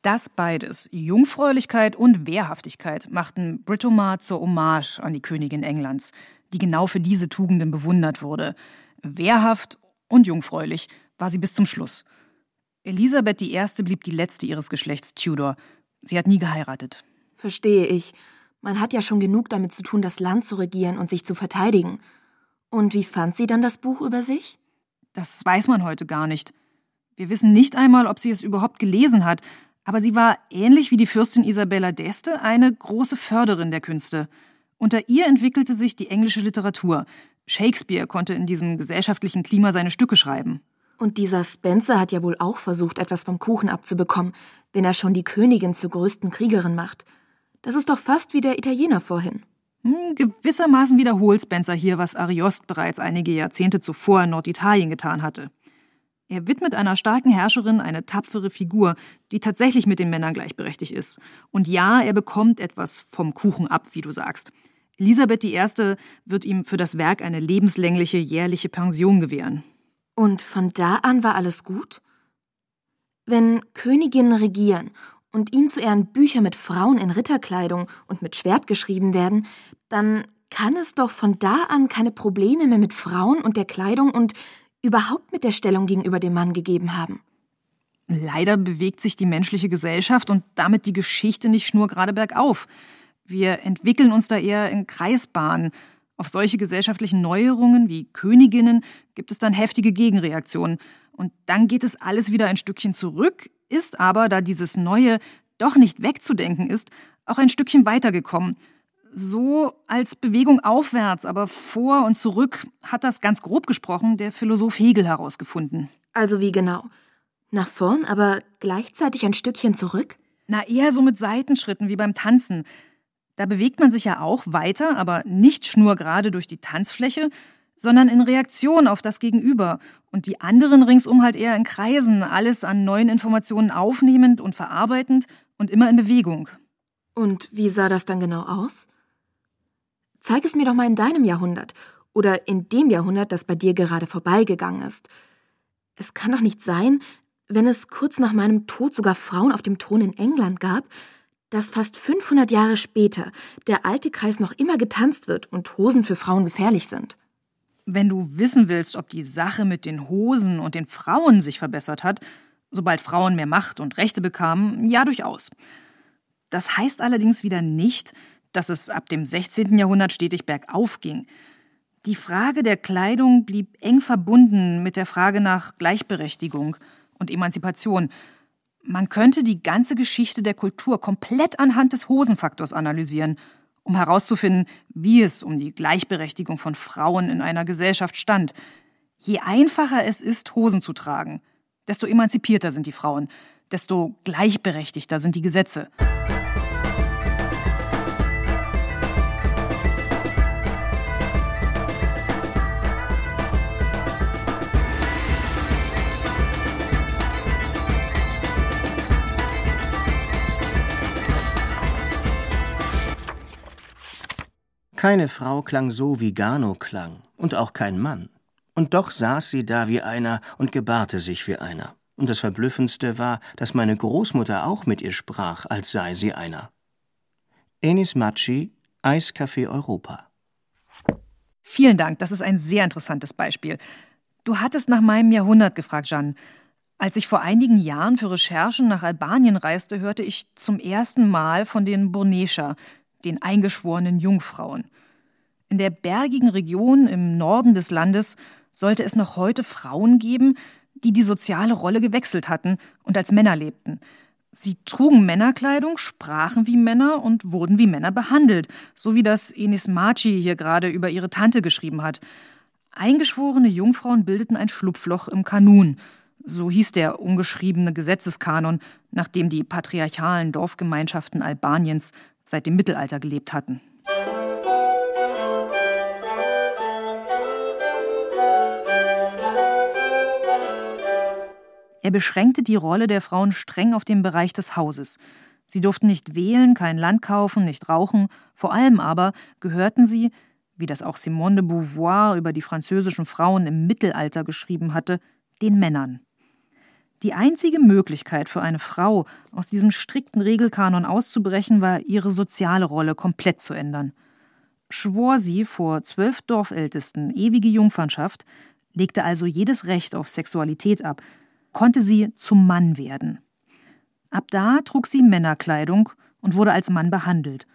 Speaker 4: das beides, Jungfräulichkeit und Wehrhaftigkeit, machten Britomart zur Hommage an die Königin Englands, die genau für diese Tugenden bewundert wurde. Wehrhaft und jungfräulich war sie bis zum Schluss. Elisabeth I. blieb die letzte ihres Geschlechts Tudor. Sie hat nie geheiratet.
Speaker 5: Verstehe ich. Man hat ja schon genug damit zu tun, das Land zu regieren und sich zu verteidigen. Und wie fand sie dann das Buch über sich?
Speaker 4: Das weiß man heute gar nicht. Wir wissen nicht einmal, ob sie es überhaupt gelesen hat, aber sie war, ähnlich wie die Fürstin Isabella d'Este, eine große Förderin der Künste. Unter ihr entwickelte sich die englische Literatur. Shakespeare konnte in diesem gesellschaftlichen Klima seine Stücke schreiben.
Speaker 5: Und dieser Spencer hat ja wohl auch versucht, etwas vom Kuchen abzubekommen, wenn er schon die Königin zur größten Kriegerin macht. Das ist doch fast wie der Italiener vorhin.
Speaker 4: Hm, gewissermaßen wiederholt Spencer hier, was Ariost bereits einige Jahrzehnte zuvor in Norditalien getan hatte. Er widmet einer starken Herrscherin eine tapfere Figur, die tatsächlich mit den Männern gleichberechtigt ist. Und ja, er bekommt etwas vom Kuchen ab, wie du sagst. Elisabeth I. wird ihm für das Werk eine lebenslängliche jährliche Pension gewähren.
Speaker 5: Und von da an war alles gut? Wenn Königinnen regieren und ihnen zu Ehren Bücher mit Frauen in Ritterkleidung und mit Schwert geschrieben werden, dann kann es doch von da an keine Probleme mehr mit Frauen und der Kleidung und überhaupt mit der Stellung gegenüber dem Mann gegeben haben.
Speaker 4: Leider bewegt sich die menschliche Gesellschaft und damit die Geschichte nicht schnurgerade bergauf. Wir entwickeln uns da eher in Kreisbahnen. Auf solche gesellschaftlichen Neuerungen wie Königinnen gibt es dann heftige Gegenreaktionen. Und dann geht es alles wieder ein Stückchen zurück, ist aber, da dieses Neue doch nicht wegzudenken ist, auch ein Stückchen weitergekommen. So als Bewegung aufwärts, aber vor und zurück hat das ganz grob gesprochen der Philosoph Hegel herausgefunden.
Speaker 5: Also wie genau? Nach vorn, aber gleichzeitig ein Stückchen zurück?
Speaker 4: Na, eher so mit Seitenschritten wie beim Tanzen. Da bewegt man sich ja auch weiter, aber nicht schnurgerade durch die Tanzfläche, sondern in Reaktion auf das Gegenüber und die anderen ringsum halt eher in Kreisen, alles an neuen Informationen aufnehmend und verarbeitend und immer in Bewegung.
Speaker 5: Und wie sah das dann genau aus? Zeig es mir doch mal in deinem Jahrhundert oder in dem Jahrhundert, das bei dir gerade vorbeigegangen ist. Es kann doch nicht sein, wenn es kurz nach meinem Tod sogar Frauen auf dem Thron in England gab, dass fast 500 Jahre später der alte Kreis noch immer getanzt wird und Hosen für Frauen gefährlich sind.
Speaker 4: Wenn du wissen willst, ob die Sache mit den Hosen und den Frauen sich verbessert hat, sobald Frauen mehr Macht und Rechte bekamen, ja durchaus. Das heißt allerdings wieder nicht, dass es ab dem 16. Jahrhundert stetig bergauf ging. Die Frage der Kleidung blieb eng verbunden mit der Frage nach Gleichberechtigung und Emanzipation, man könnte die ganze Geschichte der Kultur komplett anhand des Hosenfaktors analysieren, um herauszufinden, wie es um die Gleichberechtigung von Frauen in einer Gesellschaft stand. Je einfacher es ist, Hosen zu tragen, desto emanzipierter sind die Frauen, desto gleichberechtigter sind die Gesetze.
Speaker 3: Keine Frau klang so, wie Gano klang, und auch kein Mann. Und doch saß sie da wie einer und gebarte sich wie einer. Und das Verblüffendste war, dass meine Großmutter auch mit ihr sprach, als sei sie einer. Enis Matschi, Eiscafé Europa.
Speaker 4: Vielen Dank, das ist ein sehr interessantes Beispiel. Du hattest nach meinem Jahrhundert gefragt, Jeanne. Als ich vor einigen Jahren für Recherchen nach Albanien reiste, hörte ich zum ersten Mal von den Burnescher, den eingeschworenen Jungfrauen. In der bergigen Region im Norden des Landes sollte es noch heute Frauen geben, die die soziale Rolle gewechselt hatten und als Männer lebten. Sie trugen Männerkleidung, sprachen wie Männer und wurden wie Männer behandelt, so wie das Enis Maci hier gerade über ihre Tante geschrieben hat. Eingeschworene Jungfrauen bildeten ein Schlupfloch im Kanun. So hieß der ungeschriebene Gesetzeskanon, nach dem die patriarchalen Dorfgemeinschaften Albaniens seit dem Mittelalter gelebt hatten. Er beschränkte die Rolle der Frauen streng auf den Bereich des Hauses. Sie durften nicht wählen, kein Land kaufen, nicht rauchen, vor allem aber gehörten sie, wie das auch Simone de Beauvoir über die französischen Frauen im Mittelalter geschrieben hatte, den Männern. Die einzige Möglichkeit für eine Frau, aus diesem strikten Regelkanon auszubrechen, war, ihre soziale Rolle komplett zu ändern. schwor sie vor zwölf Dorfältesten ewige Jungfernschaft, legte also jedes Recht auf Sexualität ab, konnte sie zum Mann werden. Ab da trug sie Männerkleidung und wurde als Mann behandelt.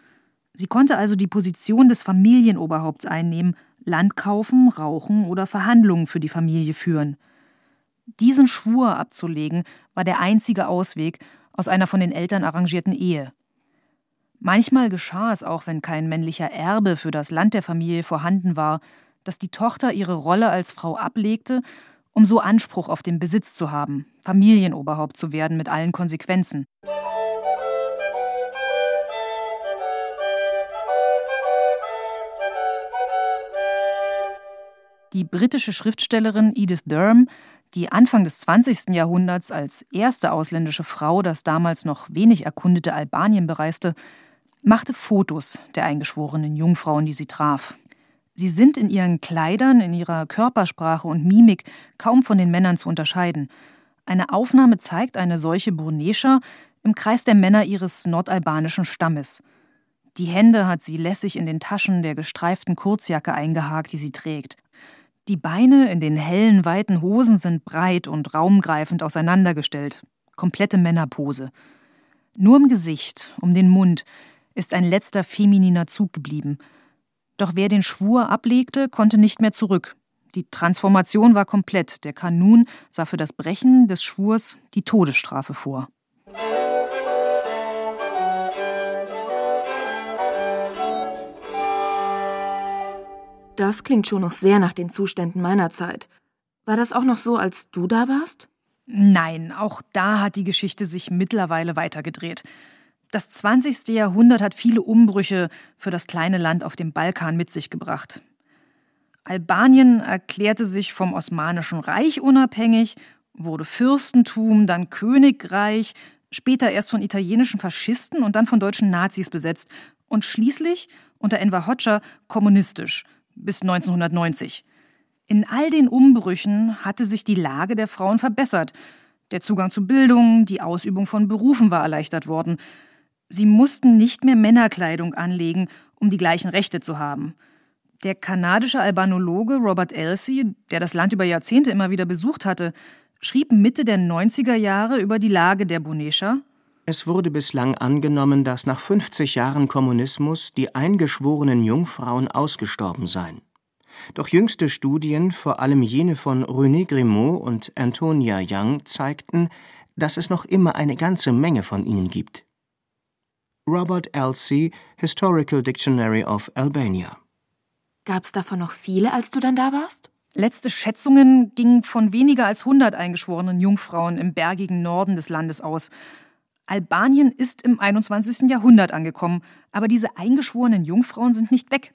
Speaker 4: Sie konnte also die Position des Familienoberhaupts einnehmen, Land kaufen, rauchen oder Verhandlungen für die Familie führen. Diesen Schwur abzulegen war der einzige Ausweg aus einer von den Eltern arrangierten Ehe. Manchmal geschah es auch, wenn kein männlicher Erbe für das Land der Familie vorhanden war, dass die Tochter ihre Rolle als Frau ablegte, um so Anspruch auf den Besitz zu haben, Familienoberhaupt zu werden mit allen Konsequenzen. Die britische Schriftstellerin Edith Durham, die Anfang des 20. Jahrhunderts als erste ausländische Frau das damals noch wenig erkundete Albanien bereiste, machte Fotos der eingeschworenen Jungfrauen, die sie traf. Sie sind in ihren Kleidern, in ihrer Körpersprache und Mimik kaum von den Männern zu unterscheiden. Eine Aufnahme zeigt eine solche Burnescha im Kreis der Männer ihres nordalbanischen Stammes. Die Hände hat sie lässig in den Taschen der gestreiften Kurzjacke eingehakt, die sie trägt. Die Beine in den hellen, weiten Hosen sind breit und raumgreifend auseinandergestellt. Komplette Männerpose. Nur im Gesicht, um den Mund, ist ein letzter femininer Zug geblieben. Doch wer den Schwur ablegte, konnte nicht mehr zurück. Die Transformation war komplett. Der Kanun sah für das Brechen des Schwurs die Todesstrafe vor.
Speaker 5: Das klingt schon noch sehr nach den Zuständen meiner Zeit. War das auch noch so, als du da warst?
Speaker 4: Nein, auch da hat die Geschichte sich mittlerweile weitergedreht. Das 20. Jahrhundert hat viele Umbrüche für das kleine Land auf dem Balkan mit sich gebracht. Albanien erklärte sich vom Osmanischen Reich unabhängig, wurde Fürstentum, dann Königreich, später erst von italienischen Faschisten und dann von deutschen Nazis besetzt und schließlich unter Enver Hoxha kommunistisch bis 1990. In all den Umbrüchen hatte sich die Lage der Frauen verbessert. Der Zugang zu Bildung, die Ausübung von Berufen war erleichtert worden. Sie mussten nicht mehr Männerkleidung anlegen, um die gleichen Rechte zu haben. Der kanadische Albanologe Robert Elsey, der das Land über Jahrzehnte immer wieder besucht hatte, schrieb Mitte der 90er Jahre über die Lage der Bonesha.
Speaker 3: Es wurde bislang angenommen, dass nach 50 Jahren Kommunismus die eingeschworenen Jungfrauen ausgestorben seien. Doch jüngste Studien, vor allem jene von René Grimaud und Antonia Young, zeigten, dass es noch immer eine ganze Menge von ihnen gibt. Robert Elsey, Historical Dictionary of Albania.
Speaker 5: Gab's davon noch viele, als du dann da warst?
Speaker 4: Letzte Schätzungen gingen von weniger als 100 eingeschworenen Jungfrauen im bergigen Norden des Landes aus. Albanien ist im 21. Jahrhundert angekommen, aber diese eingeschworenen Jungfrauen sind nicht weg.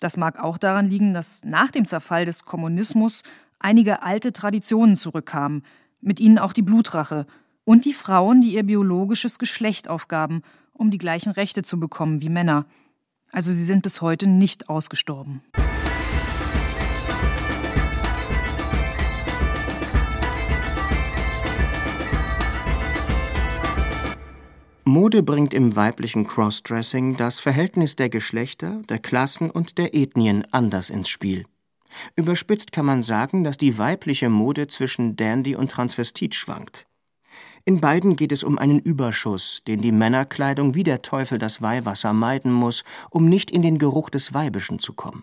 Speaker 4: Das mag auch daran liegen, dass nach dem Zerfall des Kommunismus einige alte Traditionen zurückkamen, mit ihnen auch die Blutrache und die Frauen, die ihr biologisches Geschlecht aufgaben um die gleichen Rechte zu bekommen wie Männer. Also sie sind bis heute nicht ausgestorben.
Speaker 3: Mode bringt im weiblichen Crossdressing das Verhältnis der Geschlechter, der Klassen und der Ethnien anders ins Spiel. Überspitzt kann man sagen, dass die weibliche Mode zwischen Dandy und Transvestit schwankt. In beiden geht es um einen Überschuss, den die Männerkleidung wie der Teufel das Weihwasser meiden muss, um nicht in den Geruch des Weibischen zu kommen.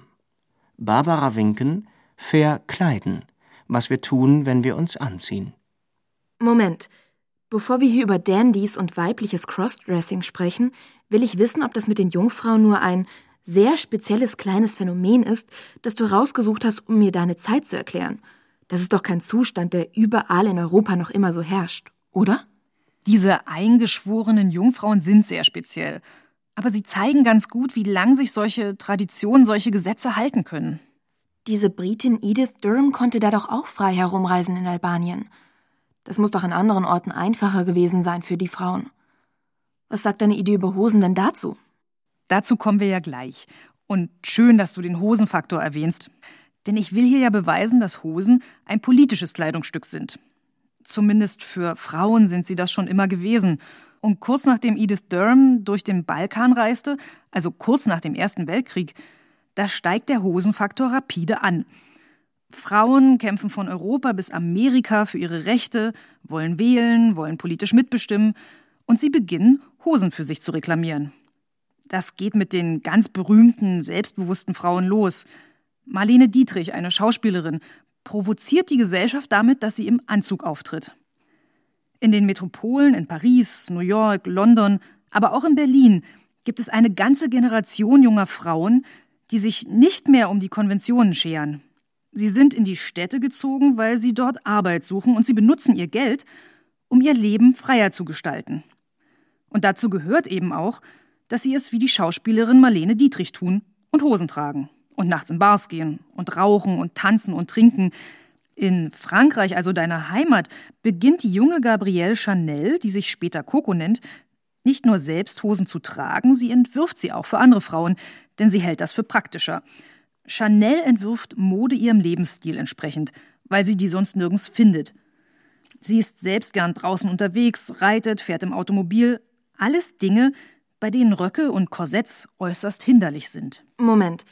Speaker 3: Barbara Winken, verkleiden, was wir tun, wenn wir uns anziehen.
Speaker 5: Moment. Bevor wir hier über Dandys und weibliches Crossdressing sprechen, will ich wissen, ob das mit den Jungfrauen nur ein sehr spezielles kleines Phänomen ist, das du rausgesucht hast, um mir deine Zeit zu erklären. Das ist doch kein Zustand, der überall in Europa noch immer so herrscht, oder?
Speaker 4: Diese eingeschworenen Jungfrauen sind sehr speziell. Aber sie zeigen ganz gut, wie lang sich solche Traditionen, solche Gesetze halten können.
Speaker 5: Diese Britin Edith Durham konnte da doch auch frei herumreisen in Albanien. Das muss doch an anderen Orten einfacher gewesen sein für die Frauen. Was sagt deine Idee über Hosen denn dazu?
Speaker 4: Dazu kommen wir ja gleich. Und schön, dass du den Hosenfaktor erwähnst. Denn ich will hier ja beweisen, dass Hosen ein politisches Kleidungsstück sind. Zumindest für Frauen sind sie das schon immer gewesen. Und kurz nachdem Edith Durham durch den Balkan reiste, also kurz nach dem Ersten Weltkrieg, da steigt der Hosenfaktor rapide an. Frauen kämpfen von Europa bis Amerika für ihre Rechte, wollen wählen, wollen politisch mitbestimmen und sie beginnen, Hosen für sich zu reklamieren. Das geht mit den ganz berühmten, selbstbewussten Frauen los. Marlene Dietrich, eine Schauspielerin, provoziert die Gesellschaft damit, dass sie im Anzug auftritt. In den Metropolen in Paris, New York, London, aber auch in Berlin gibt es eine ganze Generation junger Frauen, die sich nicht mehr um die Konventionen scheren. Sie sind in die Städte gezogen, weil sie dort Arbeit suchen und sie benutzen ihr Geld, um ihr Leben freier zu gestalten. Und dazu gehört eben auch, dass sie es wie die Schauspielerin Marlene Dietrich tun und Hosen tragen und nachts in Bars gehen und rauchen und tanzen und trinken. In Frankreich, also deiner Heimat, beginnt die junge Gabrielle Chanel, die sich später Coco nennt, nicht nur selbst Hosen zu tragen, sie entwirft sie auch für andere Frauen, denn sie hält das für praktischer. Chanel entwirft Mode ihrem Lebensstil entsprechend, weil sie die sonst nirgends findet. Sie ist selbst gern draußen unterwegs, reitet, fährt im Automobil, alles Dinge, bei denen Röcke und Korsetts äußerst hinderlich sind.
Speaker 5: Moment,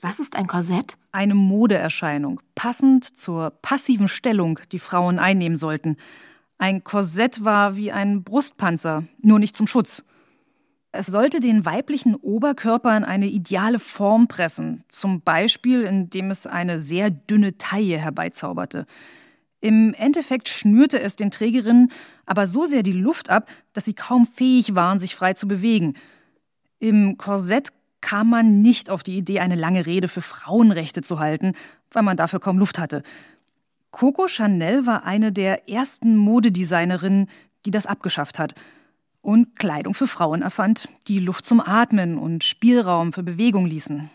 Speaker 5: was ist ein Korsett?
Speaker 4: Eine Modeerscheinung, passend zur passiven Stellung, die Frauen einnehmen sollten. Ein Korsett war wie ein Brustpanzer, nur nicht zum Schutz. Es sollte den weiblichen Oberkörper in eine ideale Form pressen, zum Beispiel indem es eine sehr dünne Taille herbeizauberte. Im Endeffekt schnürte es den Trägerinnen aber so sehr die Luft ab, dass sie kaum fähig waren, sich frei zu bewegen. Im Korsett kam man nicht auf die Idee, eine lange Rede für Frauenrechte zu halten, weil man dafür kaum Luft hatte. Coco Chanel war eine der ersten Modedesignerinnen, die das abgeschafft hat und Kleidung für Frauen erfand, die Luft zum Atmen und Spielraum für Bewegung ließen.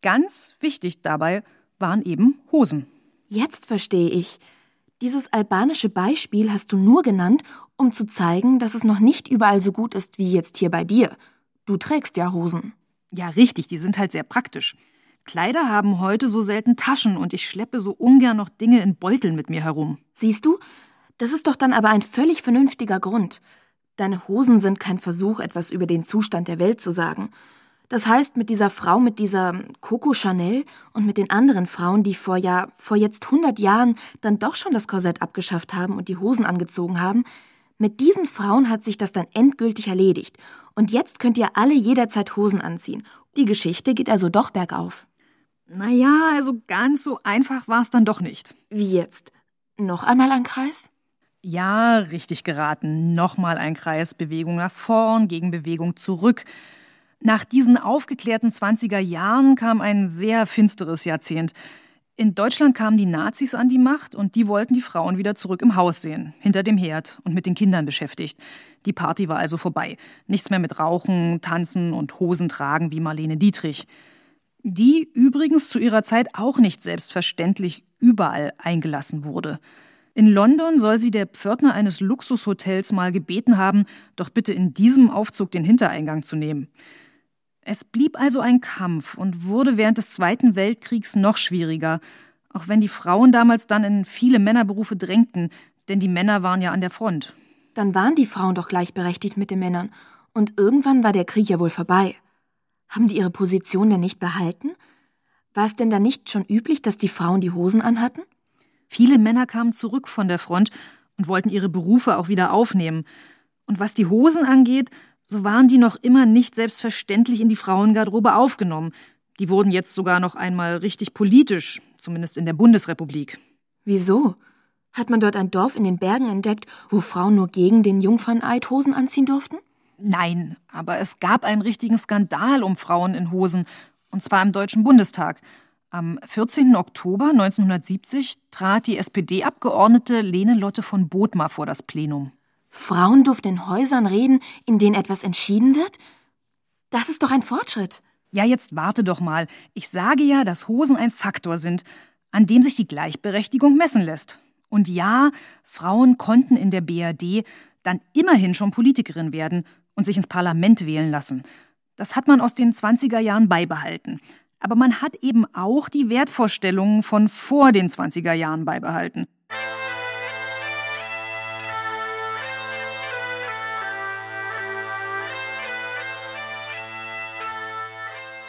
Speaker 4: Ganz wichtig dabei waren eben Hosen.
Speaker 5: Jetzt verstehe ich. Dieses albanische Beispiel hast du nur genannt, um zu zeigen, dass es noch nicht überall so gut ist wie jetzt hier bei dir. Du trägst ja Hosen.
Speaker 4: Ja, richtig, die sind halt sehr praktisch. Kleider haben heute so selten Taschen und ich schleppe so ungern noch Dinge in Beuteln mit mir herum.
Speaker 5: Siehst du? Das ist doch dann aber ein völlig vernünftiger Grund. Deine Hosen sind kein Versuch, etwas über den Zustand der Welt zu sagen. Das heißt, mit dieser Frau, mit dieser Coco Chanel und mit den anderen Frauen, die vor ja, vor jetzt 100 Jahren dann doch schon das Korsett abgeschafft haben und die Hosen angezogen haben, mit diesen Frauen hat sich das dann endgültig erledigt. Und jetzt könnt ihr alle jederzeit Hosen anziehen. Die Geschichte geht also doch bergauf.
Speaker 4: Naja, also ganz so einfach war es dann doch nicht.
Speaker 5: Wie jetzt? Noch einmal ein Kreis?
Speaker 4: Ja, richtig geraten. Nochmal ein Kreis. Bewegung nach vorn, gegen Bewegung zurück. Nach diesen aufgeklärten 20er Jahren kam ein sehr finsteres Jahrzehnt. In Deutschland kamen die Nazis an die Macht und die wollten die Frauen wieder zurück im Haus sehen, hinter dem Herd und mit den Kindern beschäftigt. Die Party war also vorbei. Nichts mehr mit Rauchen, Tanzen und Hosen tragen wie Marlene Dietrich. Die übrigens zu ihrer Zeit auch nicht selbstverständlich überall eingelassen wurde. In London soll sie der Pförtner eines Luxushotels mal gebeten haben, doch bitte in diesem Aufzug den Hintereingang zu nehmen. Es blieb also ein Kampf und wurde während des Zweiten Weltkriegs noch schwieriger, auch wenn die Frauen damals dann in viele Männerberufe drängten, denn die Männer waren ja an der Front.
Speaker 5: Dann waren die Frauen doch gleichberechtigt mit den Männern, und irgendwann war der Krieg ja wohl vorbei. Haben die ihre Position denn nicht behalten? War es denn da nicht schon üblich, dass die Frauen die Hosen anhatten?
Speaker 4: Viele Männer kamen zurück von der Front und wollten ihre Berufe auch wieder aufnehmen. Und was die Hosen angeht, so waren die noch immer nicht selbstverständlich in die Frauengarderobe aufgenommen. Die wurden jetzt sogar noch einmal richtig politisch, zumindest in der Bundesrepublik.
Speaker 5: Wieso? Hat man dort ein Dorf in den Bergen entdeckt, wo Frauen nur gegen den Jungferneid Hosen anziehen durften?
Speaker 4: Nein, aber es gab einen richtigen Skandal um Frauen in Hosen, und zwar im Deutschen Bundestag. Am 14. Oktober 1970 trat die SPD-Abgeordnete Lene Lotte von Bothmer vor das Plenum.
Speaker 5: Frauen durften in Häusern reden, in denen etwas entschieden wird? Das ist doch ein Fortschritt.
Speaker 4: Ja, jetzt warte doch mal. Ich sage ja, dass Hosen ein Faktor sind, an dem sich die Gleichberechtigung messen lässt. Und ja, Frauen konnten in der BRD dann immerhin schon Politikerin werden und sich ins Parlament wählen lassen. Das hat man aus den 20er Jahren beibehalten. Aber man hat eben auch die Wertvorstellungen von vor den 20er Jahren beibehalten.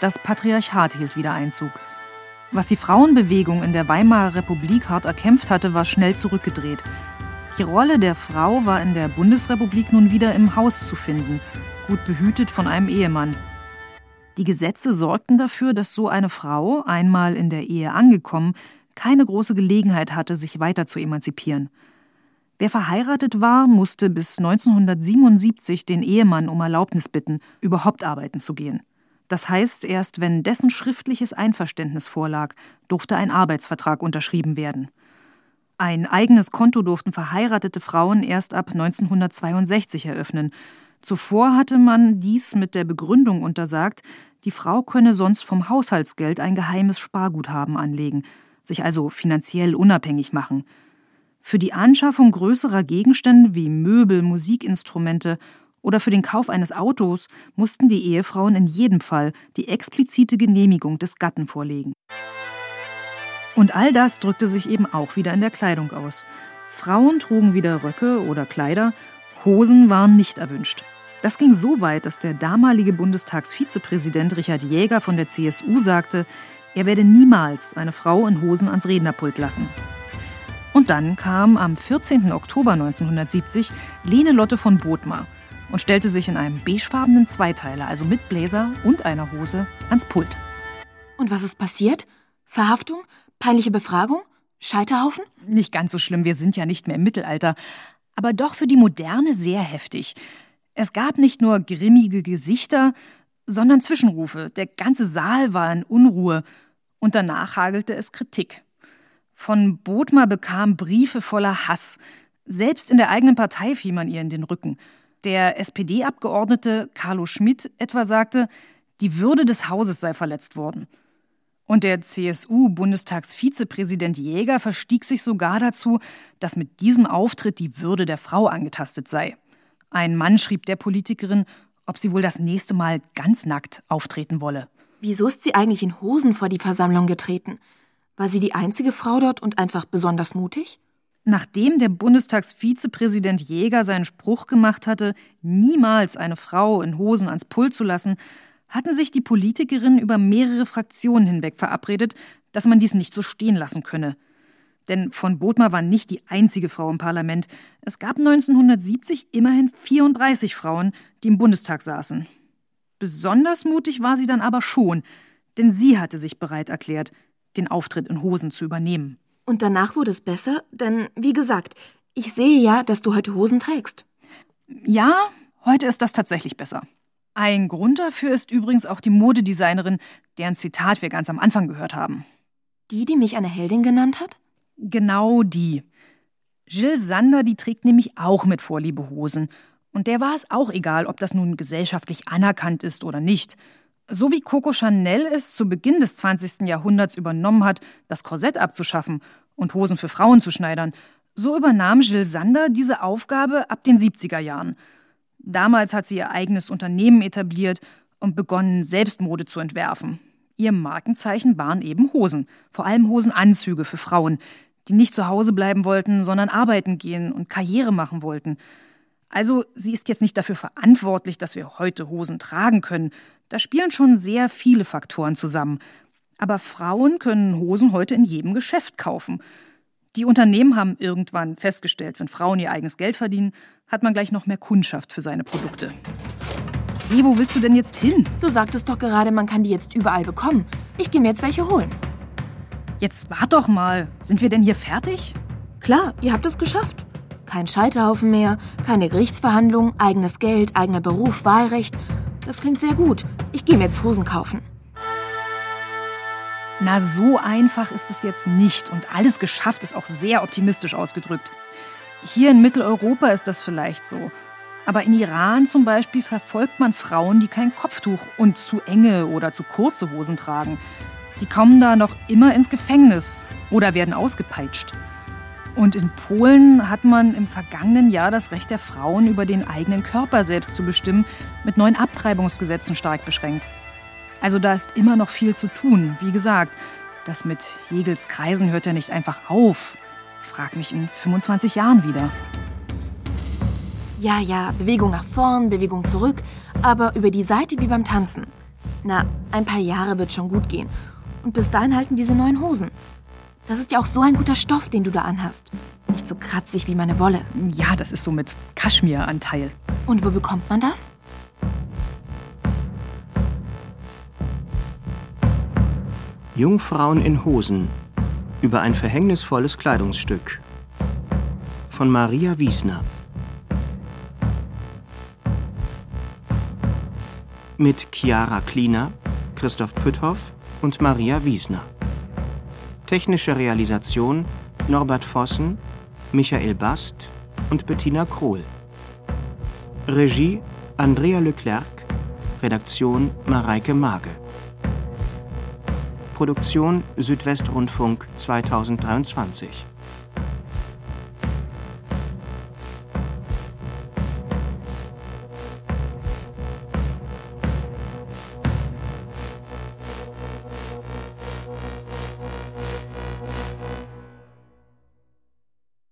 Speaker 4: Das Patriarchat hielt wieder Einzug. Was die Frauenbewegung in der Weimarer Republik hart erkämpft hatte, war schnell zurückgedreht. Die Rolle der Frau war in der Bundesrepublik nun wieder im Haus zu finden, gut behütet von einem Ehemann. Die Gesetze sorgten dafür, dass so eine Frau, einmal in der Ehe angekommen, keine große Gelegenheit hatte, sich weiter zu emanzipieren. Wer verheiratet war, musste bis 1977 den Ehemann um Erlaubnis bitten, überhaupt arbeiten zu gehen. Das heißt, erst wenn dessen schriftliches Einverständnis vorlag, durfte ein Arbeitsvertrag unterschrieben werden. Ein eigenes Konto durften verheiratete Frauen erst ab 1962 eröffnen. Zuvor hatte man dies mit der Begründung untersagt, die Frau könne sonst vom Haushaltsgeld ein geheimes Sparguthaben anlegen, sich also finanziell unabhängig machen. Für die Anschaffung größerer Gegenstände wie Möbel, Musikinstrumente oder für den Kauf eines Autos mussten die Ehefrauen in jedem Fall die explizite Genehmigung des Gatten vorlegen. Und all das drückte sich eben auch wieder in der Kleidung aus. Frauen trugen wieder Röcke oder Kleider, Hosen waren nicht erwünscht. Das ging so weit, dass der damalige Bundestagsvizepräsident Richard Jäger von der CSU sagte, er werde niemals eine Frau in Hosen ans Rednerpult lassen. Und dann kam am 14. Oktober 1970 Lene Lotte von Bothmer, und stellte sich in einem beigefarbenen Zweiteiler, also mit Bläser und einer Hose, ans Pult.
Speaker 5: Und was ist passiert? Verhaftung? Peinliche Befragung? Scheiterhaufen?
Speaker 4: Nicht ganz so schlimm, wir sind ja nicht mehr im Mittelalter. Aber doch für die Moderne sehr heftig. Es gab nicht nur grimmige Gesichter, sondern Zwischenrufe. Der ganze Saal war in Unruhe. Und danach hagelte es Kritik. Von Bodmer bekam Briefe voller Hass. Selbst in der eigenen Partei fiel man ihr in den Rücken. Der SPD-Abgeordnete Carlo Schmidt etwa sagte, die Würde des Hauses sei verletzt worden. Und der CSU-Bundestagsvizepräsident Jäger verstieg sich sogar dazu, dass mit diesem Auftritt die Würde der Frau angetastet sei. Ein Mann schrieb der Politikerin, ob sie wohl das nächste Mal ganz nackt auftreten wolle.
Speaker 5: Wieso ist sie eigentlich in Hosen vor die Versammlung getreten? War sie die einzige Frau dort und einfach besonders mutig?
Speaker 4: Nachdem der Bundestagsvizepräsident Jäger seinen Spruch gemacht hatte, niemals eine Frau in Hosen ans Pult zu lassen, hatten sich die Politikerinnen über mehrere Fraktionen hinweg verabredet, dass man dies nicht so stehen lassen könne. Denn von Bodmer war nicht die einzige Frau im Parlament. Es gab 1970 immerhin 34 Frauen, die im Bundestag saßen. Besonders mutig war sie dann aber schon, denn sie hatte sich bereit erklärt, den Auftritt in Hosen zu übernehmen.
Speaker 5: Und danach wurde es besser, denn wie gesagt, ich sehe ja, dass du heute Hosen trägst.
Speaker 4: Ja, heute ist das tatsächlich besser. Ein Grund dafür ist übrigens auch die Modedesignerin, deren Zitat wir ganz am Anfang gehört haben.
Speaker 5: Die, die mich eine Heldin genannt hat?
Speaker 4: Genau die. Jill Sander, die trägt nämlich auch mit Vorliebe Hosen. Und der war es auch egal, ob das nun gesellschaftlich anerkannt ist oder nicht. So wie Coco Chanel es zu Beginn des 20. Jahrhunderts übernommen hat, das Korsett abzuschaffen und Hosen für Frauen zu schneidern, so übernahm Jill Sander diese Aufgabe ab den 70er Jahren. Damals hat sie ihr eigenes Unternehmen etabliert und begonnen, Selbstmode zu entwerfen. Ihr Markenzeichen waren eben Hosen, vor allem Hosenanzüge für Frauen, die nicht zu Hause bleiben wollten, sondern arbeiten gehen und Karriere machen wollten. Also sie ist jetzt nicht dafür verantwortlich, dass wir heute Hosen tragen können, da spielen schon sehr viele Faktoren zusammen. Aber Frauen können Hosen heute in jedem Geschäft kaufen. Die Unternehmen haben irgendwann festgestellt, wenn Frauen ihr eigenes Geld verdienen, hat man gleich noch mehr Kundschaft für seine Produkte. Hey, wo willst du denn jetzt hin?
Speaker 5: Du sagtest doch gerade, man kann die jetzt überall bekommen. Ich gehe mir jetzt welche holen.
Speaker 4: Jetzt wart doch mal. Sind wir denn hier fertig?
Speaker 5: Klar, ihr habt es geschafft. Kein Scheiterhaufen mehr, keine Gerichtsverhandlung, eigenes Geld, eigener Beruf, Wahlrecht. Das klingt sehr gut. Ich gehe mir jetzt Hosen kaufen.
Speaker 4: Na, so einfach ist es jetzt nicht und alles geschafft ist auch sehr optimistisch ausgedrückt. Hier in Mitteleuropa ist das vielleicht so. Aber in Iran zum Beispiel verfolgt man Frauen, die kein Kopftuch und zu enge oder zu kurze Hosen tragen. Die kommen da noch immer ins Gefängnis oder werden ausgepeitscht. Und in Polen hat man im vergangenen Jahr das Recht der Frauen, über den eigenen Körper selbst zu bestimmen, mit neuen Abtreibungsgesetzen stark beschränkt. Also da ist immer noch viel zu tun. Wie gesagt, das mit Hegels Kreisen hört ja nicht einfach auf. Frag mich in 25 Jahren wieder.
Speaker 5: Ja, ja, Bewegung nach vorn, Bewegung zurück, aber über die Seite wie beim Tanzen. Na, ein paar Jahre wird schon gut gehen. Und bis dahin halten diese neuen Hosen. Das ist ja auch so ein guter Stoff, den du da anhast. Nicht so kratzig wie meine Wolle.
Speaker 4: Ja, das ist so mit Kaschmiranteil.
Speaker 5: Und wo bekommt man das?
Speaker 3: Jungfrauen in Hosen über ein verhängnisvolles Kleidungsstück von Maria Wiesner. Mit Chiara Kliener, Christoph Pütthoff und Maria Wiesner. Technische Realisation Norbert Vossen, Michael Bast und Bettina Krohl. Regie Andrea Leclerc, Redaktion Mareike Mage. Produktion Südwestrundfunk 2023